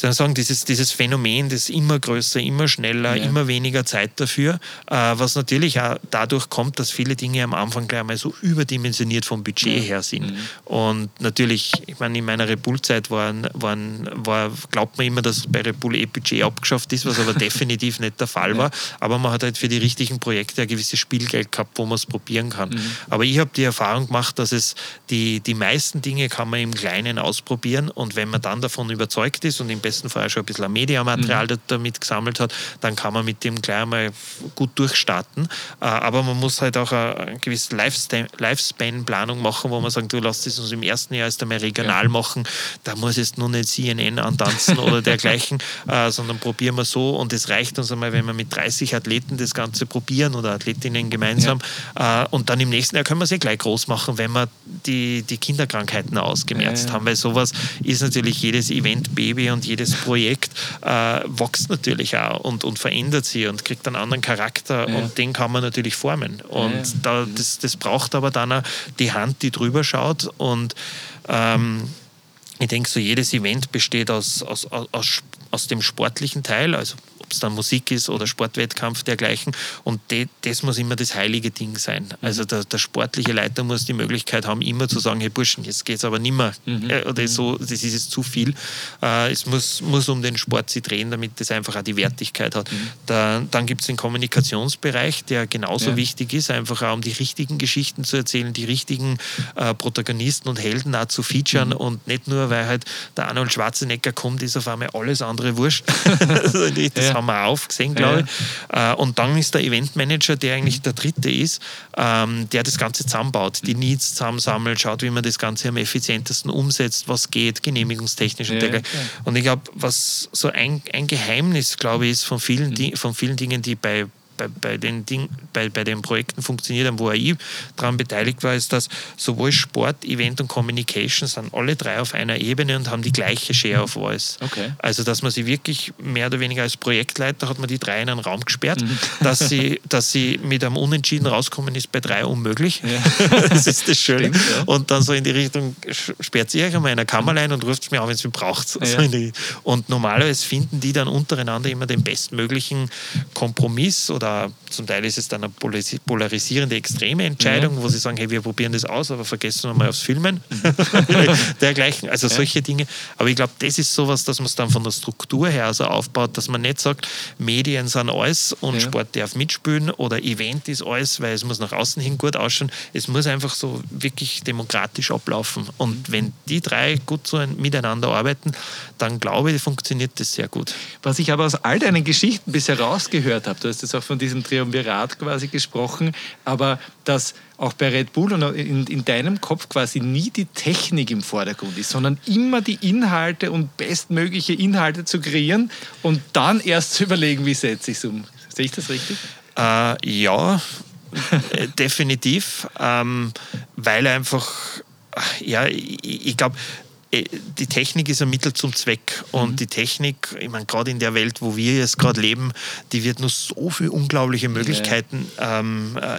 sagen, dieses, dieses Phänomen, das immer größer, immer schneller, ja. immer weniger Zeit dafür, äh, was natürlich auch dadurch kommt, dass viele Dinge am Anfang gleich mal so überdimensioniert vom Budget ja. her sind. Mhm. Und natürlich, ich meine, in meiner Repul-Zeit waren, waren, war, glaubt man immer, dass bei Repul eh Budget abgeschafft ist, was aber definitiv nicht der Fall ja. war. Aber man hat halt für die richtigen Projekte ein gewisses Spielgeld gehabt, wo man es probieren kann. Mhm. Aber ich habe die Erfahrung gemacht, dass es die, die meisten Dinge kann man im Kleinen ausprobieren und wenn man dann davon überzeugt ist und im besten Fall schon ein bisschen Mediamaterial mhm. damit gesammelt hat, dann kann man mit dem gleich mal gut durchstarten. Äh, aber man muss halt auch eine gewisse Lifespan-Planung machen, wo man sagt, du lass das uns im ersten Jahr erst einmal regional ja. machen, da muss jetzt nur nicht CNN antanzen oder dergleichen, äh, sondern probieren wir so und es reicht uns einmal, wenn wir mit 30 Athleten das Ganze probieren oder Athletinnen gemeinsam ja. Äh, und dann im nächsten Jahr können wir es eh gleich groß machen, wenn wir die, die Kinderkrankheiten ausgemerzt ja, haben, weil sowas ist natürlich jedes Event Baby und jedes Projekt äh, wächst natürlich auch und, und verändert sich und kriegt einen anderen Charakter ja. und den kann man natürlich formen. Und ja, da, das, das braucht aber dann auch die Hand, die drüber schaut und ähm, ich denke, so jedes Event besteht aus, aus, aus, aus dem sportlichen Teil, also ob es dann Musik ist oder Sportwettkampf dergleichen. Und de, das muss immer das heilige Ding sein. Mhm. Also der, der, sportliche Leiter muss die Möglichkeit haben, immer zu sagen, hey Burschen, jetzt geht es aber nicht mehr. Mhm. Äh, oder so, das ist jetzt zu viel. Äh, es muss, muss um den Sport sich drehen, damit das einfach auch die Wertigkeit hat. Mhm. Da, dann gibt es den Kommunikationsbereich, der genauso ja. wichtig ist, einfach auch um die richtigen Geschichten zu erzählen, die richtigen äh, Protagonisten und Helden auch zu featuren mhm. und nicht nur, weil halt der Arnold Schwarzenegger kommt, ist auf einmal alles andere wurscht. Also das ja haben wir auch gesehen, glaube ich. Äh, und dann ist der Eventmanager, der eigentlich der dritte ist, ähm, der das Ganze zusammenbaut, die Needs zusammensammelt, schaut, wie man das Ganze am effizientesten umsetzt, was geht, genehmigungstechnisch und dergleichen. Und ich glaube, was so ein, ein Geheimnis, glaube ich, ist von vielen, mhm. von vielen Dingen, die bei bei, bei, den Ding, bei, bei den Projekten funktioniert haben, wo ich daran beteiligt war, ist, dass sowohl Sport, Event und Communication sind alle drei auf einer Ebene und haben die gleiche Share of Voice. Okay. Also, dass man sie wirklich mehr oder weniger als Projektleiter hat man die drei in einen Raum gesperrt, mhm. dass, sie, dass sie mit einem Unentschieden rauskommen, ist bei drei unmöglich. Ja. das ist das Schöne. Stimmt, ja. Und dann so in die Richtung, sperrt sie euch einmal in einer Kammer ein und ruft mir an, wenn es mich braucht. So ja. und normalerweise finden die dann untereinander immer den bestmöglichen Kompromiss oder da zum Teil ist es dann eine polarisierende extreme Entscheidung, ja. wo sie sagen, hey, wir probieren das aus, aber vergessen wir mal aufs Filmen. Dergleichen. Also ja. solche Dinge. Aber ich glaube, das ist sowas, dass man es dann von der Struktur her so aufbaut, dass man nicht sagt, Medien sind alles und ja. Sport darf mitspielen oder Event ist alles, weil es muss nach außen hin gut ausschauen. Es muss einfach so wirklich demokratisch ablaufen. Und wenn die drei gut so miteinander arbeiten, dann glaube ich, funktioniert das sehr gut. Was ich aber aus all deinen Geschichten bisher rausgehört habe, du hast jetzt auch von diesem Triumvirat quasi gesprochen, aber dass auch bei Red Bull und in, in, deinem Kopf quasi nie die Technik im Vordergrund ist, sondern immer die Inhalte und bestmögliche Inhalte zu kreieren und dann erst zu überlegen, wie setze ich es um. Sehe ich das richtig? Äh, ja, äh, definitiv, ähm, weil einfach, ja, ich, ich glaube, die Technik ist ein Mittel zum Zweck und mhm. die Technik, ich meine, gerade in der Welt, wo wir jetzt gerade leben, die wird nur so viele unglaubliche Möglichkeiten ja. ähm, äh,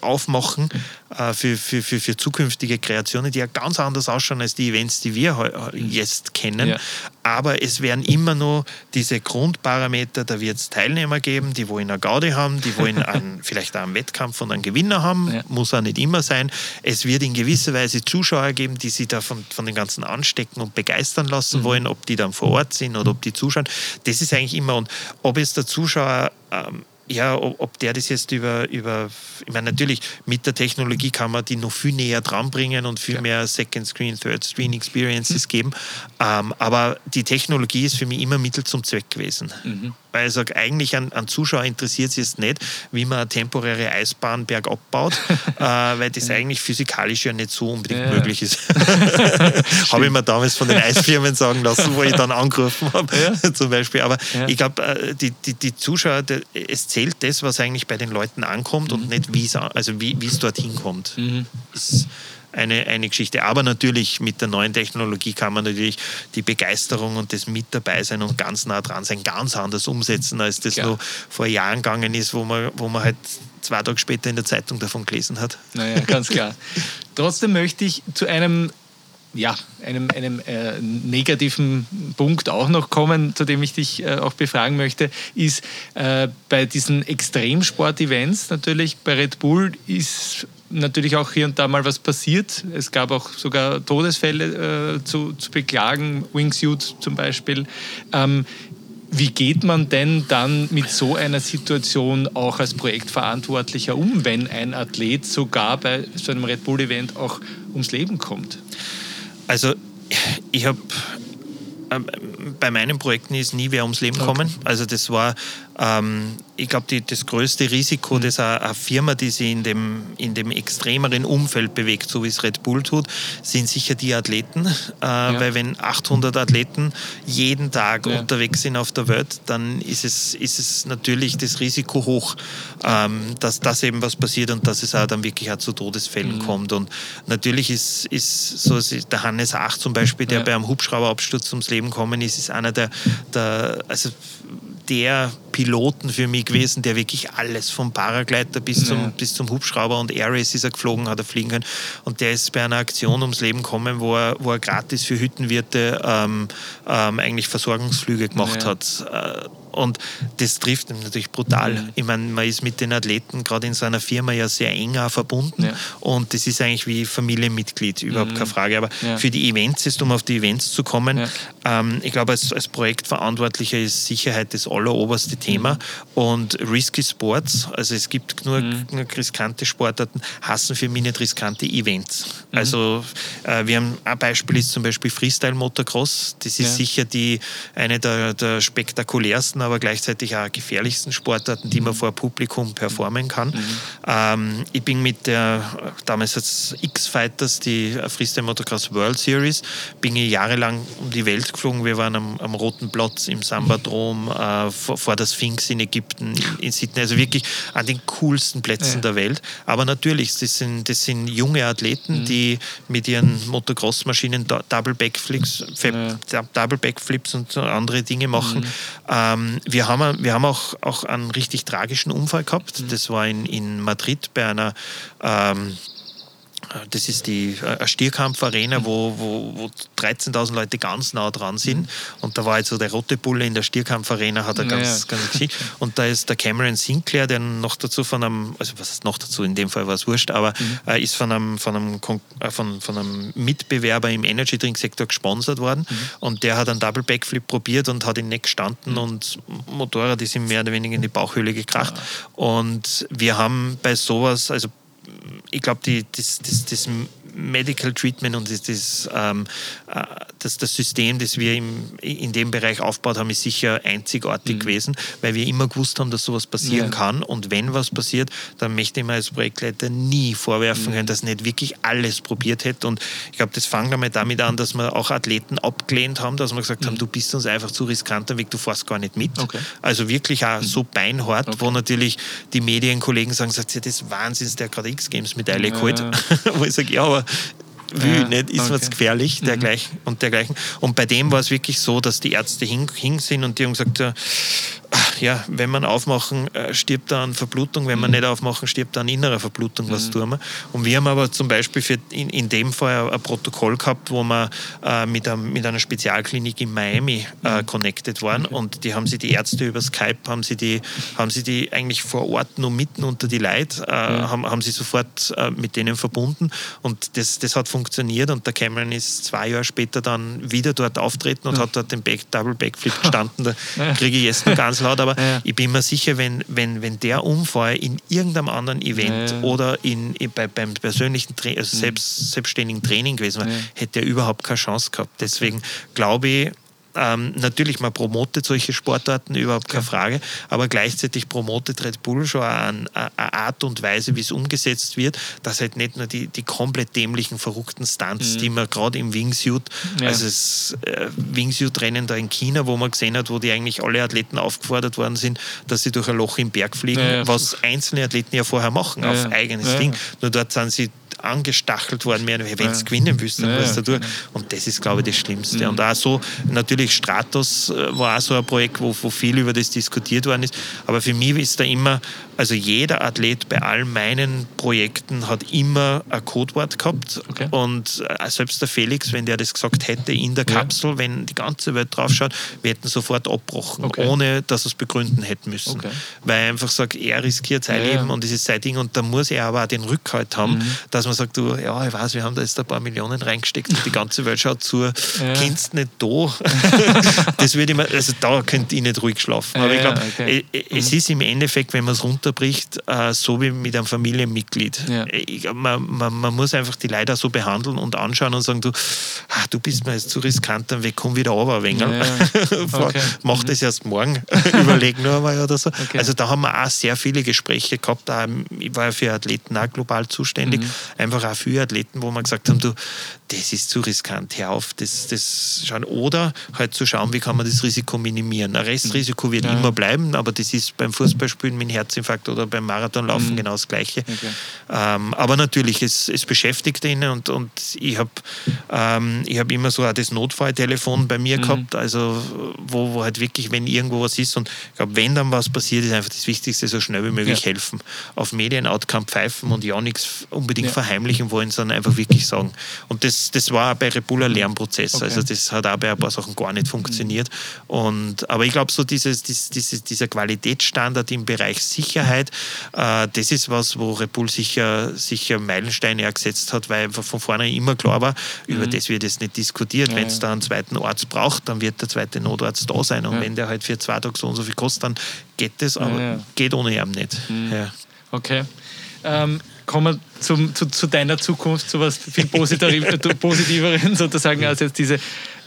aufmachen äh, für, für, für, für, zukünftige Kreationen, die ja ganz anders ausschauen als die Events, die wir mhm. jetzt kennen. Ja. Aber es werden immer nur diese Grundparameter, da wird es Teilnehmer geben, die wollen eine Gaudi haben, die wollen einen, vielleicht auch einen Wettkampf und einen Gewinner haben, ja. muss auch nicht immer sein. Es wird in gewisser Weise Zuschauer geben, die sich da von, von den ganzen anstecken und begeistern lassen mhm. wollen, ob die dann vor Ort sind oder ob die zuschauen. Das ist eigentlich immer, und ob jetzt der Zuschauer ähm, ja, ob, der das jetzt über, über, ich meine, natürlich mit der Technologie kann man die noch viel näher dran bringen und viel ja. mehr Second Screen, Third Screen Experiences mhm. geben. Ähm, aber die Technologie ist für mich immer Mittel zum Zweck gewesen. Mhm weil ich sage, eigentlich an, an Zuschauer interessiert es jetzt nicht, wie man eine temporäre Eisbahn bergab baut, äh, weil das eigentlich physikalisch ja nicht so unbedingt ja. möglich ist. habe ich mir damals von den Eisfirmen sagen lassen, wo ich dann angerufen habe, ja. zum Beispiel. Aber ja. ich glaube, äh, die, die, die Zuschauer, die, es zählt das, was eigentlich bei den Leuten ankommt mhm. und nicht, wie's, also wie es dorthin kommt. Mhm. Ist, eine, eine Geschichte. Aber natürlich mit der neuen Technologie kann man natürlich die Begeisterung und das Mit dabei sein und ganz nah dran sein ganz anders umsetzen, als das Klar. noch vor Jahren gegangen ist, wo man, wo man halt zwei Tage später in der Zeitung davon gelesen hat. Naja, ganz klar. Trotzdem möchte ich zu einem ja, einem, einem äh, negativen Punkt auch noch kommen, zu dem ich dich äh, auch befragen möchte, ist äh, bei diesen Extremsport-Events natürlich bei Red Bull ist natürlich auch hier und da mal was passiert. Es gab auch sogar Todesfälle äh, zu, zu beklagen, Wingsuit zum Beispiel. Ähm, wie geht man denn dann mit so einer Situation auch als Projektverantwortlicher um, wenn ein Athlet sogar bei so einem Red Bull-Event auch ums Leben kommt? Also ich habe ähm, bei meinen Projekten ist nie wer ums Leben gekommen. Also das war ähm, ich glaube, das größte Risiko, mhm. das eine, Firma, die sich in dem, in dem extremeren Umfeld bewegt, so wie es Red Bull tut, sind sicher die Athleten. Äh, ja. Weil wenn 800 Athleten jeden Tag ja. unterwegs sind auf der Welt, dann ist es, ist es natürlich das Risiko hoch, ähm, dass das eben was passiert und dass es auch dann wirklich auch zu Todesfällen mhm. kommt. Und natürlich ist, ist so der Hannes Ach zum Beispiel, der ja. bei einem Hubschrauberabsturz ums Leben gekommen ist, ist einer der, der also der Piloten für mich gewesen, der wirklich alles vom Paragleiter bis, zum, ja. bis zum Hubschrauber und Air Race ist er geflogen, hat er fliegen können. Und der ist bei einer Aktion ums Leben gekommen, wo er, wo er gratis für Hüttenwirte ähm, ähm, eigentlich Versorgungsflüge gemacht ja. hat. Äh, und das trifft ihn natürlich brutal. Mhm. Ich meine, man ist mit den Athleten gerade in seiner Firma ja sehr eng verbunden ja. und das ist eigentlich wie Familienmitglied, überhaupt mhm. keine Frage. Aber ja. für die Events ist, um auf die Events zu kommen, ja. ähm, ich glaube, als, als Projektverantwortlicher ist Sicherheit das alleroberste Thema mhm. und Risky Sports, also es gibt nur, mhm. nur riskante Sportarten, hassen für mich nicht riskante Events. Mhm. Also äh, wir haben ein Beispiel ist zum Beispiel Freestyle Motocross, das ist sicher die, eine der, der spektakulärsten aber gleichzeitig auch gefährlichsten Sportarten, die man vor Publikum performen kann. Mhm. Ähm, ich bin mit der, damals als X-Fighters, die Freestyle Motocross World Series, bin ich jahrelang um die Welt geflogen. Wir waren am, am Roten Platz im Sambadrom, äh, vor, vor, der Sphinx in Ägypten, in, in, Sydney, also wirklich an den coolsten Plätzen ja. der Welt. Aber natürlich, das sind, das sind junge Athleten, mhm. die mit ihren Motocross-Maschinen Double Backflips. Double Backflips und andere Dinge machen. Mhm. Ähm, wir haben, wir haben auch, auch einen richtig tragischen Unfall gehabt. Mhm. Das war in, in Madrid bei einer ähm, das ist die äh, Stierkampfarena, wo, wo, wo 13.000 Leute ganz nah dran sind. Mhm. Und da war jetzt so der rote Bulle in der Stierkampfarena, hat er ganz, ja. ganz Geschichte. Und da ist der Cameron Sinclair, der noch dazu von einem, also was ist noch dazu, in dem Fall war es wurscht, aber mhm. äh, ist von einem, von, einem, äh, von, von einem Mitbewerber im Energy Drink Sektor gesponsert worden. Mhm. Und der hat einen Double Backflip probiert und hat ihn nicht gestanden mhm. und Motorrad ist ihm mehr oder weniger in die Bauchhöhle gekracht. Ja. Und wir haben bei sowas, also ich glaube, das, das, das Medical Treatment und das, das, ähm, äh, das, das System, das wir im, in dem Bereich aufgebaut haben, ist sicher einzigartig mhm. gewesen, weil wir immer gewusst haben, dass sowas passieren ja. kann. Und wenn was passiert, dann möchte ich mir als Projektleiter nie vorwerfen mhm. können, dass nicht wirklich alles probiert hätte. Und ich glaube, das fängt einmal damit an, dass wir auch Athleten abgelehnt haben, dass wir gesagt mhm. haben, du bist uns einfach zu riskant Weg, du fährst gar nicht mit. Okay. Also wirklich auch mhm. so beinhart, okay. wo natürlich die Medienkollegen sagen, sagt sie, das Wahnsinns, der gerade X-Games Medaille ja. geholt. wo ich sage, ja, aber will ja, nicht, ist okay. was gefährlich dergleichen mhm. und dergleichen. Und bei dem war es wirklich so, dass die Ärzte hin, hin sind und die haben gesagt, ja, wenn man aufmachen, äh, stirbt da an Verblutung, wenn man mhm. nicht aufmachen, stirbt da an innerer Verblutung, was mhm. tun wir. Und wir haben aber zum Beispiel für in, in dem Fall ein Protokoll gehabt, wo wir äh, mit, einem, mit einer Spezialklinik in Miami äh, mhm. connected waren okay. und die haben sie die Ärzte über Skype, haben sie die, haben sie die eigentlich vor Ort nur mitten unter die Leute, äh, ja. haben, haben sie sofort äh, mit denen verbunden und das, das hat funktioniert und der Cameron ist zwei Jahre später dann wieder dort auftreten und ja. hat dort den Back, Double Backflip gestanden, da kriege ich jetzt noch ganz laut, aber ja. ich bin mir sicher, wenn, wenn, wenn der Unfall in irgendeinem anderen Event ja. oder in, bei, beim persönlichen, Tra also mhm. selbst, selbstständigen Training gewesen wäre, hätte er überhaupt keine Chance gehabt. Deswegen glaube ich, ähm, natürlich, man promotet solche Sportarten, überhaupt keine Frage, aber gleichzeitig promotet Red Bull schon eine, eine Art und Weise, wie es umgesetzt wird, dass halt nicht nur die, die komplett dämlichen, verrückten Stunts, mhm. die man gerade im Wingsuit, ja. also das äh, Wingsuit-Rennen da in China, wo man gesehen hat, wo die eigentlich alle Athleten aufgefordert worden sind, dass sie durch ein Loch im Berg fliegen, ja, ja. was einzelne Athleten ja vorher machen, auf eigenes Ding. Nur dort sind sie angestachelt worden wären, wenn du gewinnen willst, dann musst du tun. Und das ist, glaube ich, das Schlimmste. Mhm. Und auch so, natürlich Stratos äh, war auch so ein Projekt, wo, wo viel über das diskutiert worden ist. Aber für mich ist da immer, also jeder Athlet bei all meinen Projekten hat immer ein Codewort gehabt. Okay. Und äh, selbst der Felix, wenn der das gesagt hätte in der Kapsel, ja. wenn die ganze Welt draufschaut, wir hätten sofort abbrochen, okay. ohne dass wir es begründen hätten müssen. Okay. Weil er einfach sagt, er riskiert sein ja, Leben und dieses sein Ding. Und da muss er aber auch den Rückhalt haben, mhm. dass man sagt, du, ja, ich weiß, wir haben da jetzt ein paar Millionen reingesteckt und die ganze Welt schaut zu, ja. kennst nicht da. das würde ich also da könnte ich nicht ruhig schlafen. Aber ich glaube, okay. es mhm. ist im Endeffekt, wenn man es runterbricht, äh, so wie mit einem Familienmitglied. Ich, man, man, man, muss einfach die Leute so behandeln und anschauen und sagen, du, ach, du bist mir jetzt zu riskant, dann komm wieder runter ein wenig. Okay. Mach das erst morgen, überleg nur einmal oder so. Okay. Also da haben wir auch sehr viele Gespräche gehabt. Ich war ja für Athleten auch global zuständig. Mhm. Einfach auch für Athleten, wo wir gesagt haben, du, das ist zu riskant, hör auf, das, das schauen. Oder halt zu schauen, wie kann man das Risiko minimieren. Ein Restrisiko wird ja. immer bleiben, aber das ist beim Fußballspielen mit Herzinfarkt oder beim Marathonlaufen mhm. genau das Gleiche. Okay. Ähm, aber natürlich, es, es beschäftigt ihn und, und ich habe ähm, hab immer so auch das Notfalltelefon bei mir mhm. gehabt, also wo, wo halt wirklich, wenn irgendwo was ist und ich glaube, wenn dann was passiert, ist einfach das Wichtigste, so schnell wie möglich ja. helfen. Auf Medien-Outcome pfeifen und ja nichts unbedingt ja. verheimlichen wollen, sondern einfach wirklich sagen. Und das das, war bei Rebula ein Lernprozess. Okay. Also das hat auch bei ein paar Sachen gar nicht funktioniert. Und, aber ich glaube, so dieses, dieses, dieser Qualitätsstandard im Bereich Sicherheit, äh, das ist was, wo Rebul sicher, sicher Meilensteine gesetzt hat, weil von vorne immer klar war, mhm. über das wird jetzt nicht diskutiert. Ja, wenn es da einen zweiten Arzt braucht, dann wird der zweite Notarzt da sein. Und ja. wenn der halt für zwei Tage so und so viel kostet, dann geht das, aber ja, geht ohne ihn nicht. Mhm. Okay. Ähm, kommen wir zum, zu, zu, deiner Zukunft, zu was viel Positiveren sozusagen als jetzt diese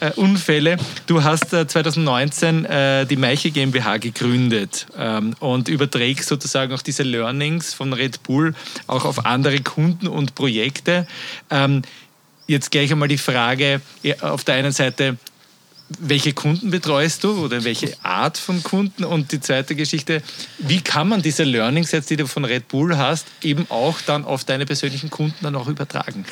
äh, Unfälle. Du hast äh, 2019 äh, die Meiche GmbH gegründet ähm, und überträgst sozusagen auch diese Learnings von Red Bull auch auf andere Kunden und Projekte. Ähm, jetzt gleich einmal die Frage, auf der einen Seite, welche Kunden betreust du oder welche Art von Kunden? Und die zweite Geschichte, wie kann man diese Learnings jetzt, die du von Red Bull hast, eben auch dann auf deine persönlichen Kunden dann auch übertragen?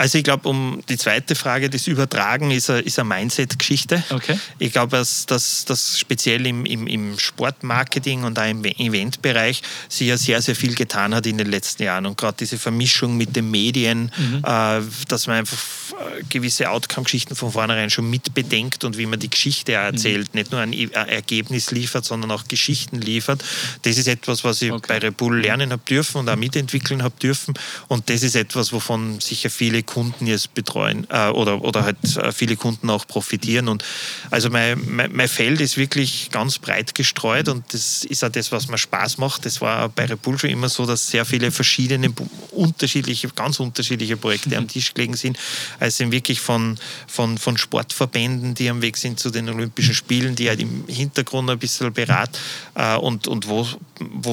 Also ich glaube, um die zweite Frage, das Übertragen ist eine, eine Mindset-Geschichte. Okay. Ich glaube, dass, dass, dass speziell im, im, im Sportmarketing und auch im Eventbereich sich ja sehr, sehr viel getan hat in den letzten Jahren. Und gerade diese Vermischung mit den Medien, mhm. äh, dass man einfach äh, gewisse Outcome-Geschichten von vornherein schon mitbedenkt und wie man die Geschichte erzählt, mhm. nicht nur ein Ergebnis liefert, sondern auch Geschichten liefert. Das ist etwas, was ich okay. bei Repul lernen habe dürfen und auch mitentwickeln habe dürfen. Und das ist etwas, wovon sicher viele Kunden jetzt betreuen äh, oder, oder halt äh, viele Kunden auch profitieren. Und also mein, mein, mein, Feld ist wirklich ganz breit gestreut und das ist auch das, was mir Spaß macht. Das war bei Repul schon immer so, dass sehr viele verschiedene, unterschiedliche, ganz unterschiedliche Projekte am Tisch gelegen sind. Also sind wirklich von, von, von Sportverbänden, die am Weg sind zu den Olympischen Spielen, die halt im Hintergrund ein bisschen beraten äh, und, und wo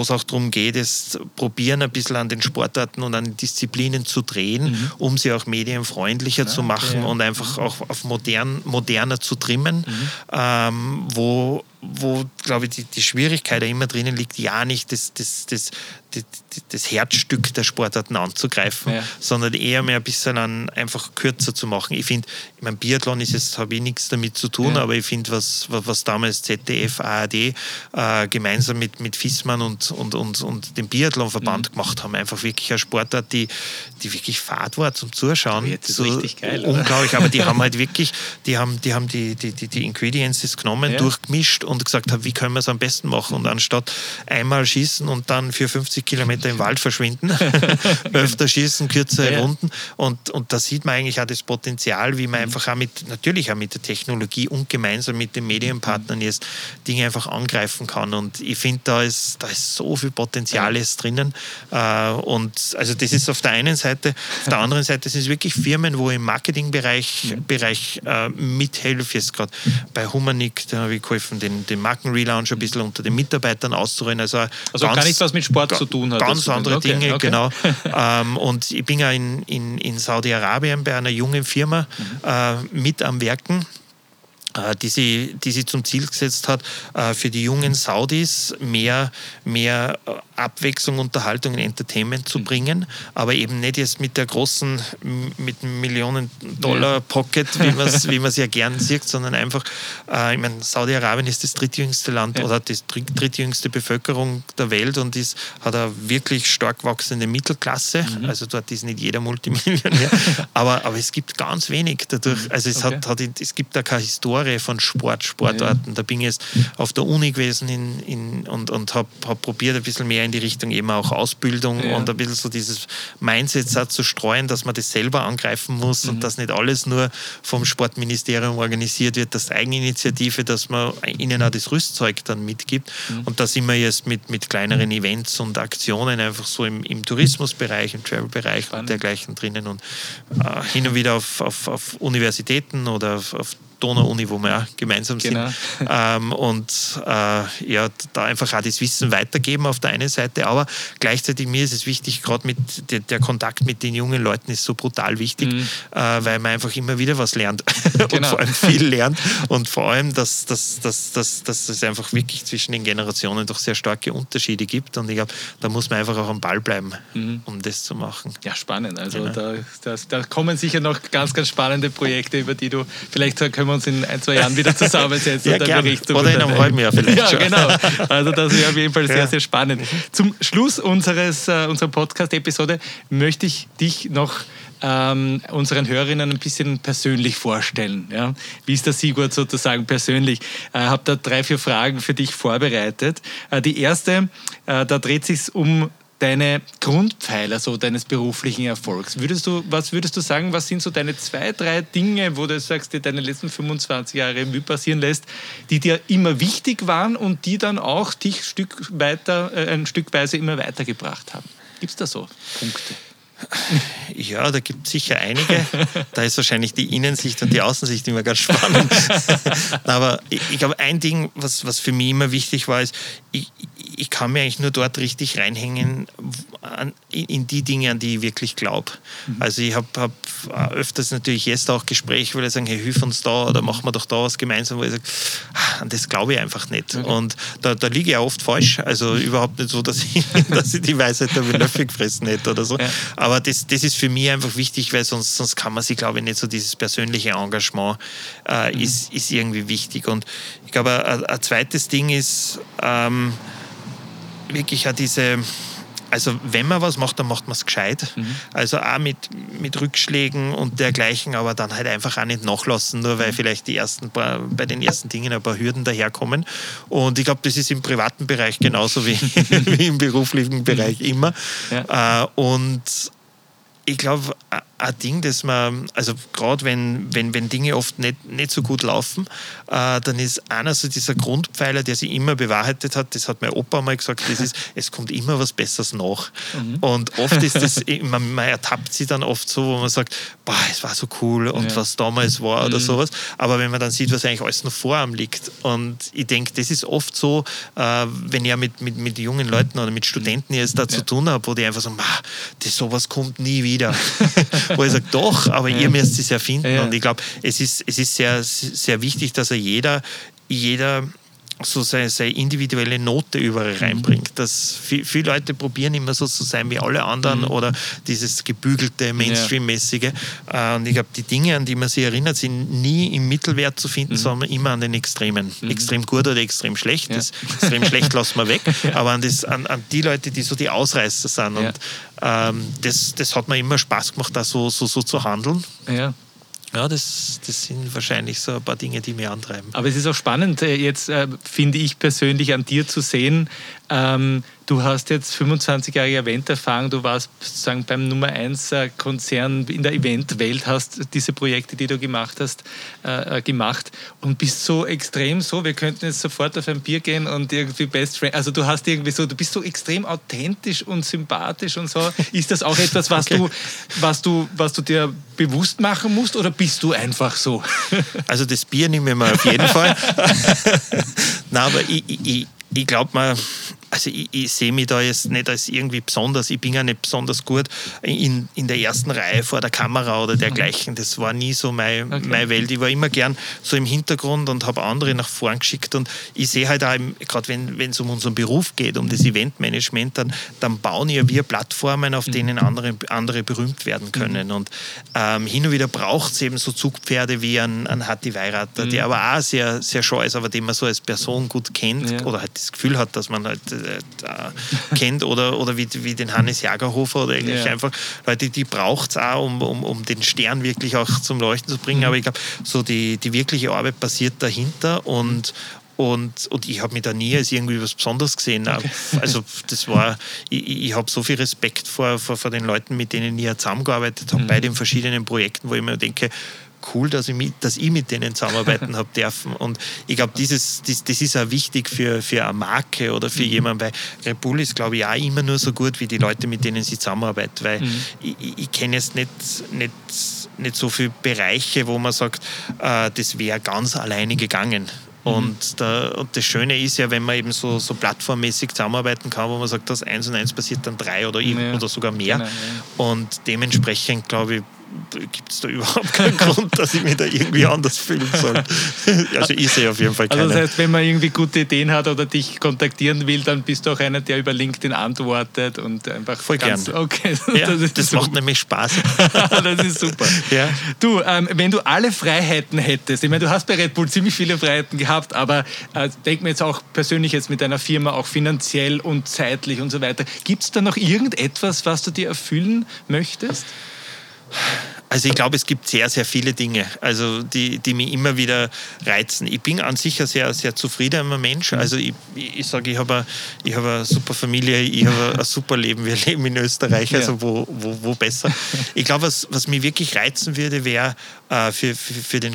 es auch darum geht, es probieren ein bisschen an den Sportarten und an den Disziplinen zu drehen, mhm. um sie auch medienfreundlicher ja, zu machen okay. und einfach auch auf modern, moderner zu trimmen, mhm. ähm, wo wo, glaube ich, die, die Schwierigkeit da immer drinnen liegt, ja nicht das, das, das, das, das Herzstück der Sportarten anzugreifen, ja. sondern eher mehr ein bisschen an, einfach kürzer zu machen. Ich finde, ich mein, Biathlon ist jetzt, habe ich nichts damit zu tun, ja. aber ich finde, was, was damals ZDF, ARD äh, gemeinsam mit, mit FISMAN und, und, und, und dem Biathlonverband mhm. gemacht haben, einfach wirklich eine Sportart, die, die wirklich fad war zum Zuschauen. Jetzt ist so richtig geil. Unglaublich, aber die haben halt wirklich, die haben die, haben die, die, die, die Ingredients genommen, ja. durchgemischt und gesagt haben, wie können wir es am besten machen? Und anstatt einmal schießen und dann für 50 Kilometer im Wald verschwinden, öfter schießen, kürzere ja. Runden. Und, und da sieht man eigentlich auch das Potenzial, wie man einfach auch mit, natürlich auch mit der Technologie und gemeinsam mit den Medienpartnern jetzt Dinge einfach angreifen kann. Und ich finde, da ist, da ist so viel Potenzial jetzt drinnen. Äh, und also das ist auf der einen Seite. Auf der anderen Seite sind es wirklich Firmen, wo im Marketingbereich Bereich, äh, mithelfen. Jetzt gerade bei Humanik, da habe ich geholfen, den den, Markenrelaunch ein bisschen unter den Mitarbeitern auszurollen. Also, also gar nichts, was mit Sport zu tun hat. Ganz andere okay, Dinge, okay. genau. ähm, und ich bin ja in, in, in Saudi-Arabien bei einer jungen Firma mhm. äh, mit am Werken die sie, die sie zum Ziel gesetzt hat, äh, für die jungen Saudis mehr, mehr äh, Abwechslung, Unterhaltung und Entertainment zu bringen, aber eben nicht jetzt mit der großen, mit Millionen-Dollar-Pocket, wie man es wie ja gern sieht, sondern einfach, äh, ich meine, Saudi-Arabien ist das drittjüngste Land ja. oder die drittjüngste Bevölkerung der Welt und ist, hat eine wirklich stark wachsende Mittelklasse. Mhm. Also dort ist nicht jeder Multimillionär, aber, aber es gibt ganz wenig dadurch. Mhm. Also es, okay. hat, hat, es gibt da keine Historie von Sport, Sportarten. Ja. Da bin ich jetzt auf der Uni gewesen in, in, und, und habe hab probiert, ein bisschen mehr in die Richtung eben auch Ausbildung ja. und ein bisschen so dieses Mindset zu streuen, dass man das selber angreifen muss mhm. und dass nicht alles nur vom Sportministerium organisiert wird, das Eigeninitiative, dass man ihnen auch das Rüstzeug dann mitgibt. Mhm. Und da sind wir jetzt mit, mit kleineren mhm. Events und Aktionen einfach so im, im Tourismusbereich, im Travel-Bereich und dergleichen drinnen und äh, hin und wieder auf, auf, auf Universitäten oder auf, auf Donau-Uni, wo wir auch gemeinsam genau. sind. Ähm, und äh, ja, da einfach auch das Wissen weitergeben auf der einen Seite, aber gleichzeitig mir ist es wichtig, gerade mit der, der, Kontakt mit den jungen Leuten ist so brutal wichtig, mhm. äh, weil man einfach immer wieder was lernt genau. und vor allem viel lernt und vor allem, dass, dass, dass, dass, dass es einfach wirklich zwischen den Generationen doch sehr starke Unterschiede gibt und ich glaube, da muss man einfach auch am Ball bleiben, mhm. um das zu machen. Ja, spannend. Also genau. da, das, da kommen sicher noch ganz, ganz spannende Projekte, über die du vielleicht können können wir uns in ein, zwei Jahren wieder zusammensetzen ja, und dann Bericht Oder in einem halben Jahr vielleicht. Ja, schon. genau. Also das wäre auf jeden Fall sehr, ja. sehr spannend. Zum Schluss unseres, äh, unserer Podcast-Episode möchte ich dich noch ähm, unseren Hörerinnen ein bisschen persönlich vorstellen. Ja? Wie ist der Sigurd sozusagen persönlich? Ich äh, habe da drei, vier Fragen für dich vorbereitet. Äh, die erste, äh, da dreht sich um deine Grundpfeiler so deines beruflichen Erfolgs? Würdest du, was würdest du sagen, was sind so deine zwei, drei Dinge, wo du sagst, die deine letzten 25 Jahre Revue passieren lässt, die dir immer wichtig waren und die dann auch dich Stück weiter, äh, ein Stückweise immer weitergebracht haben? Gibt es da so Punkte? Ja, da gibt es sicher einige. Da ist wahrscheinlich die Innensicht und die Außensicht immer ganz spannend. Aber ich, ich glaube, ein Ding, was, was für mich immer wichtig war, ist, ich, ich kann mir eigentlich nur dort richtig reinhängen an, in die Dinge, an die ich wirklich glaube. Mhm. Also ich habe hab öfters natürlich jetzt auch Gespräche, wo ich sagen, hey, hilf uns da oder machen wir doch da was gemeinsam, wo ich sage, ah, an das glaube ich einfach nicht. Okay. Und da, da liege ich auch oft falsch. Also überhaupt nicht so, dass ich, dass ich die Weisheit der Löffel gefressen hätte oder so. Ja. Aber das, das ist für mich einfach wichtig, weil sonst, sonst kann man sich, glaube ich, nicht so dieses persönliche Engagement äh, mhm. ist, ist irgendwie wichtig. Und ich glaube, ein, ein zweites Ding ist, ähm, wirklich auch diese, also wenn man was macht, dann macht man es gescheit. Mhm. Also auch mit, mit Rückschlägen und dergleichen, aber dann halt einfach auch nicht nachlassen, nur weil mhm. vielleicht die ersten paar, bei den ersten Dingen ein paar Hürden daherkommen. Und ich glaube, das ist im privaten Bereich genauso wie, wie im beruflichen Bereich immer. Ja. Äh, und ich glaube, ein Ding, das man, also gerade wenn, wenn, wenn Dinge oft nicht, nicht so gut laufen, äh, dann ist einer so dieser Grundpfeiler, der sich immer bewahrheitet hat, das hat mein Opa mal gesagt, das ist, es kommt immer was Besseres nach. Mhm. Und oft ist das, man, man, ertappt sie dann oft so, wo man sagt, boah, es war so cool und ja. was damals war oder mhm. sowas. Aber wenn man dann sieht, was eigentlich alles noch vor einem liegt. Und ich denke, das ist oft so, äh, wenn ich mit, mit, mit jungen Leuten oder mit Studenten jetzt da ja. zu tun habe, wo die einfach so, das sowas kommt nie wieder. wo ich sage, doch, aber ja. ihr müsst es erfinden. Ja. Und ich glaube, es ist, es ist sehr, sehr wichtig, dass er jeder, jeder so seine, seine, individuelle Note überall mhm. reinbringt. Dass viel, viele Leute probieren immer so zu sein wie alle anderen mhm. oder dieses gebügelte, Mainstream-mäßige. Ja. Äh, und ich glaube, die Dinge, an die man sich erinnert, sind nie im Mittelwert zu finden, mhm. sondern immer an den Extremen. Mhm. Extrem gut oder extrem schlecht. Ja. Das extrem schlecht lassen wir weg. Aber an, das, an, an, die Leute, die so die Ausreißer sind. Ja. Und ähm, das, das hat mir immer Spaß gemacht, da so, so, so zu handeln. Ja. Ja, das, das sind wahrscheinlich so ein paar Dinge, die mich antreiben. Aber es ist auch spannend, äh, jetzt äh, finde ich persönlich an dir zu sehen, ähm, du hast jetzt 25 Jahre Eventerfahrung, du warst sozusagen beim Nummer 1 äh, Konzern in der Eventwelt, hast diese Projekte, die du gemacht hast, äh, äh, gemacht und bist so extrem so, wir könnten jetzt sofort auf ein Bier gehen und irgendwie Best Friend, also du hast irgendwie so, du bist so extrem authentisch und sympathisch und so. Ist das auch etwas, was okay. du, was du, was du dir bewusst machen musst oder bist du einfach so? Also das Bier nehmen wir mal auf jeden Fall. Na, aber ich, ich, ich glaube mal, also ich, ich sehe mich da jetzt nicht als irgendwie besonders. Ich bin ja nicht besonders gut in, in der ersten Reihe vor der Kamera oder dergleichen. Das war nie so mein, okay. meine Welt. Ich war immer gern so im Hintergrund und habe andere nach vorn geschickt. Und ich sehe halt auch, gerade wenn es um unseren Beruf geht, um das Eventmanagement, dann, dann bauen ja wir Plattformen, auf denen mhm. andere, andere berühmt werden können. Mhm. Und ähm, hin und wieder braucht es eben so Zugpferde wie ein, ein Hatti Weirater, mhm. der aber auch sehr, sehr scheu ist, aber den man so als Person gut kennt ja. oder halt das Gefühl hat, dass man halt äh, kennt oder, oder wie, wie den Hannes Jagerhofer oder eigentlich ja. einfach Leute, die braucht es auch, um, um, um den Stern wirklich auch zum Leuchten zu bringen. Mhm. Aber ich glaube, so die, die wirkliche Arbeit passiert dahinter und, und, und ich habe mich da nie als irgendwie was Besonderes gesehen. Okay. Also das war, ich, ich habe so viel Respekt vor, vor, vor den Leuten, mit denen ich ja zusammengearbeitet habe, mhm. bei den verschiedenen Projekten, wo ich mir denke, cool, dass ich mit, dass ich mit denen zusammenarbeiten habe dürfen. Und ich glaube, dieses, das, das ist auch wichtig für, für eine Marke oder für mhm. jemanden, weil Red Bull ist, glaube ich, auch immer nur so gut wie die Leute, mit denen sie zusammenarbeiten. Weil mhm. ich, ich kenne jetzt nicht, nicht, nicht so viele Bereiche, wo man sagt, äh, das wäre ganz alleine gegangen. Mhm. Und, der, und, das Schöne ist ja, wenn man eben so, so plattformmäßig zusammenarbeiten kann, wo man sagt, das eins und eins passiert dann drei oder, ja. oder sogar mehr. Genau, ja. Und dementsprechend, glaube ich, gibt es da überhaupt keinen Grund, dass ich mich da irgendwie anders fühlen soll. Also ich sehe auf jeden Fall keine. Also das heißt, wenn man irgendwie gute Ideen hat oder dich kontaktieren will, dann bist du auch einer, der über LinkedIn antwortet und einfach Voll ganz, gern. Okay, ja, das, das macht nämlich Spaß. das ist super. Ja. Du, ähm, wenn du alle Freiheiten hättest, ich meine, du hast bei Red Bull ziemlich viele Freiheiten gehabt, aber äh, denk mir jetzt auch persönlich jetzt mit deiner Firma, auch finanziell und zeitlich und so weiter, gibt es da noch irgendetwas, was du dir erfüllen möchtest? Also ich glaube, es gibt sehr, sehr viele Dinge, also die, die mich immer wieder reizen. Ich bin an sich ein sehr, sehr zufriedener Mensch. Mhm. Also ich, ich sage, ich habe ich hab eine super Familie, ich habe ein super Leben. Wir leben in Österreich, also wo, wo, wo besser. Ich glaube, was, was mich wirklich reizen würde, wäre äh, für, für, für den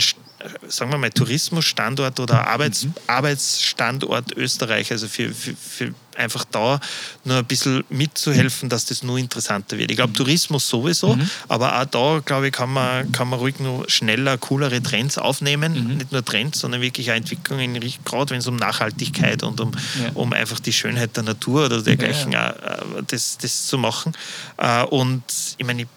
sagen wir mal, Tourismusstandort oder Arbeits, mhm. Arbeitsstandort Österreich, also für, für, für einfach da nur ein bisschen mitzuhelfen, dass das nur interessanter wird. Ich glaube. Tourismus sowieso, mhm. aber auch da, glaube ich, kann man, kann man ruhig nur schneller, coolere Trends aufnehmen. Mhm. Nicht nur Trends, sondern wirklich auch Entwicklungen, gerade wenn es um Nachhaltigkeit und um, ja. um einfach die Schönheit der Natur oder dergleichen ja, ja. Äh, das, das zu machen. Äh, und ich meine, ich,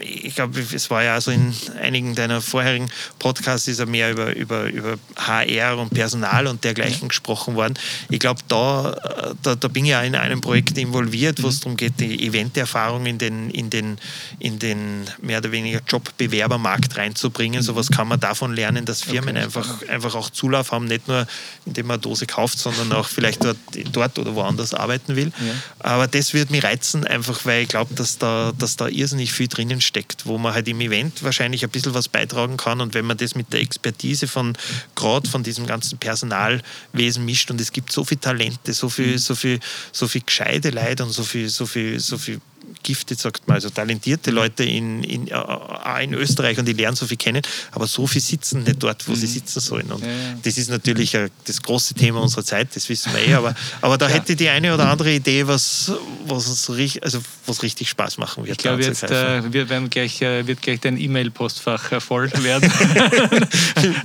ich glaube, es war ja also in einigen deiner vorherigen Podcasts ist ja mehr über, über, über HR und Personal und dergleichen gesprochen worden. Ich glaube, da, da da bin ich ja in einem Projekt involviert, wo es mhm. darum geht, die Eventerfahrung in den, in, den, in den mehr oder weniger Jobbewerbermarkt reinzubringen. So was kann man davon lernen, dass Firmen okay, einfach, einfach auch Zulauf haben, nicht nur indem man eine Dose kauft, sondern auch vielleicht dort, dort oder woanders arbeiten will. Ja. Aber das wird mich reizen, einfach weil ich glaube, dass da, dass da irrsinnig viel drinnen steckt, wo man halt im Event wahrscheinlich ein bisschen was beitragen kann. Und wenn man das mit der Expertise von gerade von diesem ganzen Personalwesen mischt und es gibt so viele Talente, so viel, so viel, so viel gescheite Leute und so viel, so viel, so viel giftet, sagt man, also talentierte Leute in, in, äh, in Österreich und die lernen so viel kennen, aber so viel sitzen nicht dort, wo mhm. sie sitzen sollen. Und ja, ja. das ist natürlich das große Thema unserer Zeit, das wissen wir eh, aber, aber da ja. hätte die eine oder andere Idee, was, was, uns richtig, also was richtig Spaß machen wird. Ich glaube, jetzt äh, wir werden gleich, äh, wird gleich dein E-Mail-Postfach äh, voll werden.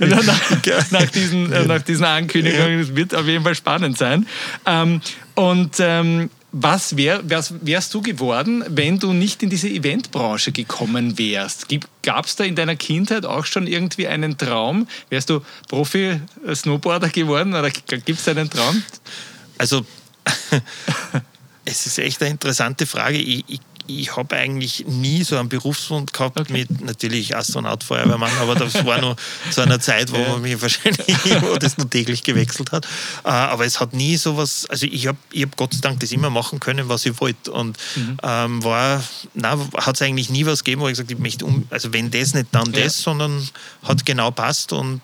nach, nach, diesen, äh, nach diesen Ankündigungen. Es wird auf jeden Fall spannend sein. Ähm, und ähm, was wär, wärst, wärst du geworden, wenn du nicht in diese Eventbranche gekommen wärst? Gab es da in deiner Kindheit auch schon irgendwie einen Traum? Wärst du Profi-Snowboarder geworden oder gibt es einen Traum? Also, es ist echt eine interessante Frage. Ich, ich ich habe eigentlich nie so einen Berufswunsch gehabt okay. mit natürlich Astronaut, Feuerwehrmann, aber das war nur zu einer Zeit, wo man mich wahrscheinlich wo das nur täglich gewechselt hat. Äh, aber es hat nie so was, also ich habe ich hab Gott sei Dank das immer machen können, was ich wollte. Und mhm. ähm, war, hat es eigentlich nie was gegeben, wo ich gesagt habe, ich möchte um, also wenn das nicht, dann ja. das, sondern hat genau passt und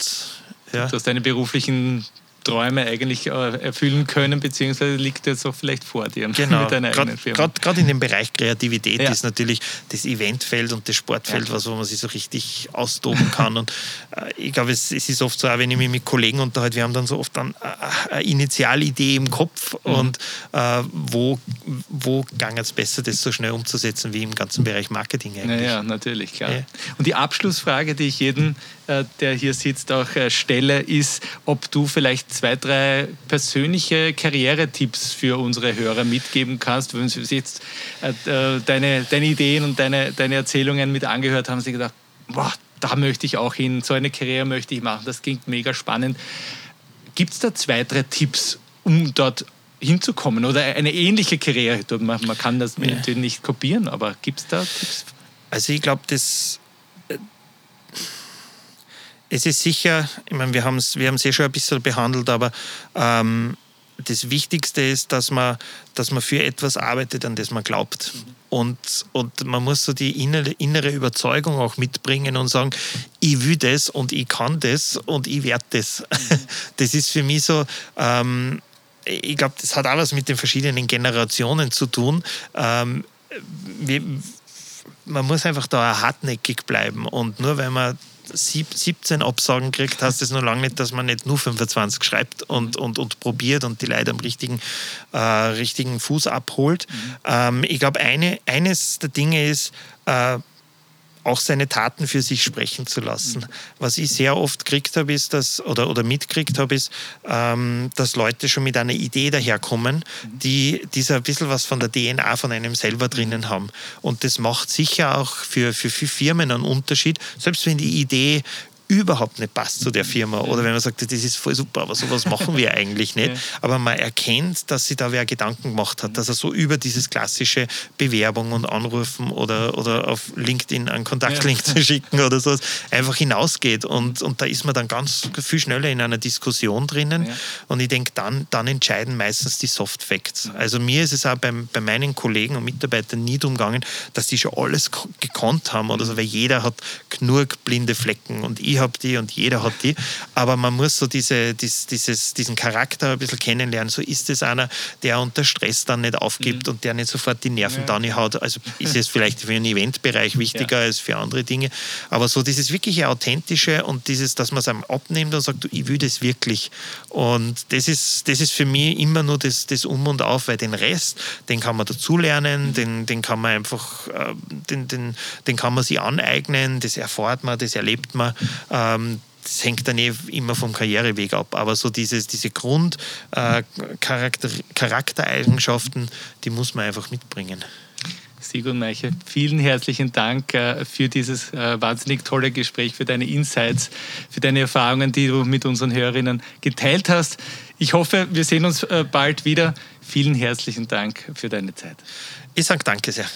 ja. Du hast deine beruflichen Träume eigentlich äh, erfüllen können, beziehungsweise liegt jetzt auch vielleicht vor dir genau. mit deiner eigenen Firma. Gerade in dem Bereich Kreativität ja. ist natürlich das Eventfeld und das Sportfeld ja. was, wo man sich so richtig austoben kann. und äh, ich glaube, es, es, ist oft so, auch wenn ich mich mit Kollegen unterhalte, wir haben dann so oft dann äh, eine Initialidee im Kopf mhm. und äh, wo, wo ging es besser, das so schnell umzusetzen wie im ganzen Bereich Marketing eigentlich. Ja, natürlich, klar. Ja. Und die Abschlussfrage, die ich jeden der hier sitzt, auch äh, stelle, ist, ob du vielleicht zwei, drei persönliche Karrieretipps für unsere Hörer mitgeben kannst. Wenn sie jetzt deine, deine Ideen und deine, deine Erzählungen mit angehört haben, sie gedacht, boah, da möchte ich auch hin, so eine Karriere möchte ich machen, das klingt mega spannend. Gibt es da zwei, drei Tipps, um dort hinzukommen oder eine ähnliche Karriere? Man, man kann das ja. nicht kopieren, aber gibt es da Tipps? Also ich glaube, das äh, es ist sicher, ich meine, wir haben es wir eh schon ein bisschen behandelt, aber ähm, das Wichtigste ist, dass man, dass man für etwas arbeitet, an das man glaubt. Und, und man muss so die innere, innere Überzeugung auch mitbringen und sagen, ich will das und ich kann das und ich werde das. Das ist für mich so, ähm, ich glaube, das hat was mit den verschiedenen Generationen zu tun. Ähm, wir, man muss einfach da hartnäckig bleiben und nur wenn man 17 Absagen kriegt, heißt das noch lange nicht, dass man nicht nur 25 schreibt und, und, und probiert und die Leute am richtigen, äh, richtigen Fuß abholt. Mhm. Ähm, ich glaube, eine, eines der Dinge ist, äh, auch seine Taten für sich sprechen zu lassen. Was ich sehr oft gekriegt habe, ist, dass, oder, oder mitgekriegt habe, ist, ähm, dass Leute schon mit einer Idee daherkommen, die, die so ein bisschen was von der DNA von einem selber drinnen haben. Und das macht sicher auch für, für, für Firmen einen Unterschied, selbst wenn die Idee überhaupt nicht passt zu der Firma. Oder wenn man sagt, das ist voll super, aber sowas machen wir eigentlich nicht. Aber man erkennt, dass sich da wer Gedanken gemacht hat, dass er so über dieses klassische Bewerbung und Anrufen oder, oder auf LinkedIn einen Kontaktlink zu schicken oder so einfach hinausgeht. Und, und da ist man dann ganz viel schneller in einer Diskussion drinnen. Und ich denke, dann, dann entscheiden meistens die Soft Facts. Also mir ist es auch bei, bei meinen Kollegen und Mitarbeitern nie darum gegangen, dass die schon alles gekonnt haben oder so, weil jeder hat genug blinde Flecken und ich habe die und jeder hat die. Aber man muss so diese, dies, dieses, diesen Charakter ein bisschen kennenlernen. So ist es einer, der unter Stress dann nicht aufgibt mhm. und der nicht sofort die Nerven ja. dann haut. Also ist es vielleicht für einen Eventbereich wichtiger ja. als für andere Dinge. Aber so dieses wirkliche Authentische und dieses, dass man es einem abnimmt und sagt, du, ich will das wirklich. Und das ist, das ist für mich immer nur das, das Um und Auf, weil den Rest, den kann man dazulernen, mhm. den, den kann man einfach, äh, den, den, den kann man sich aneignen, das erfahrt man, das erlebt man. Ähm, das hängt dann eh immer vom Karriereweg ab. Aber so dieses, diese Grundcharaktereigenschaften, äh, die muss man einfach mitbringen. Sigurd Meiche, vielen herzlichen Dank äh, für dieses äh, wahnsinnig tolle Gespräch, für deine Insights, für deine Erfahrungen, die du mit unseren Hörerinnen geteilt hast. Ich hoffe, wir sehen uns bald wieder. Vielen herzlichen Dank für deine Zeit. Ich sage danke sehr.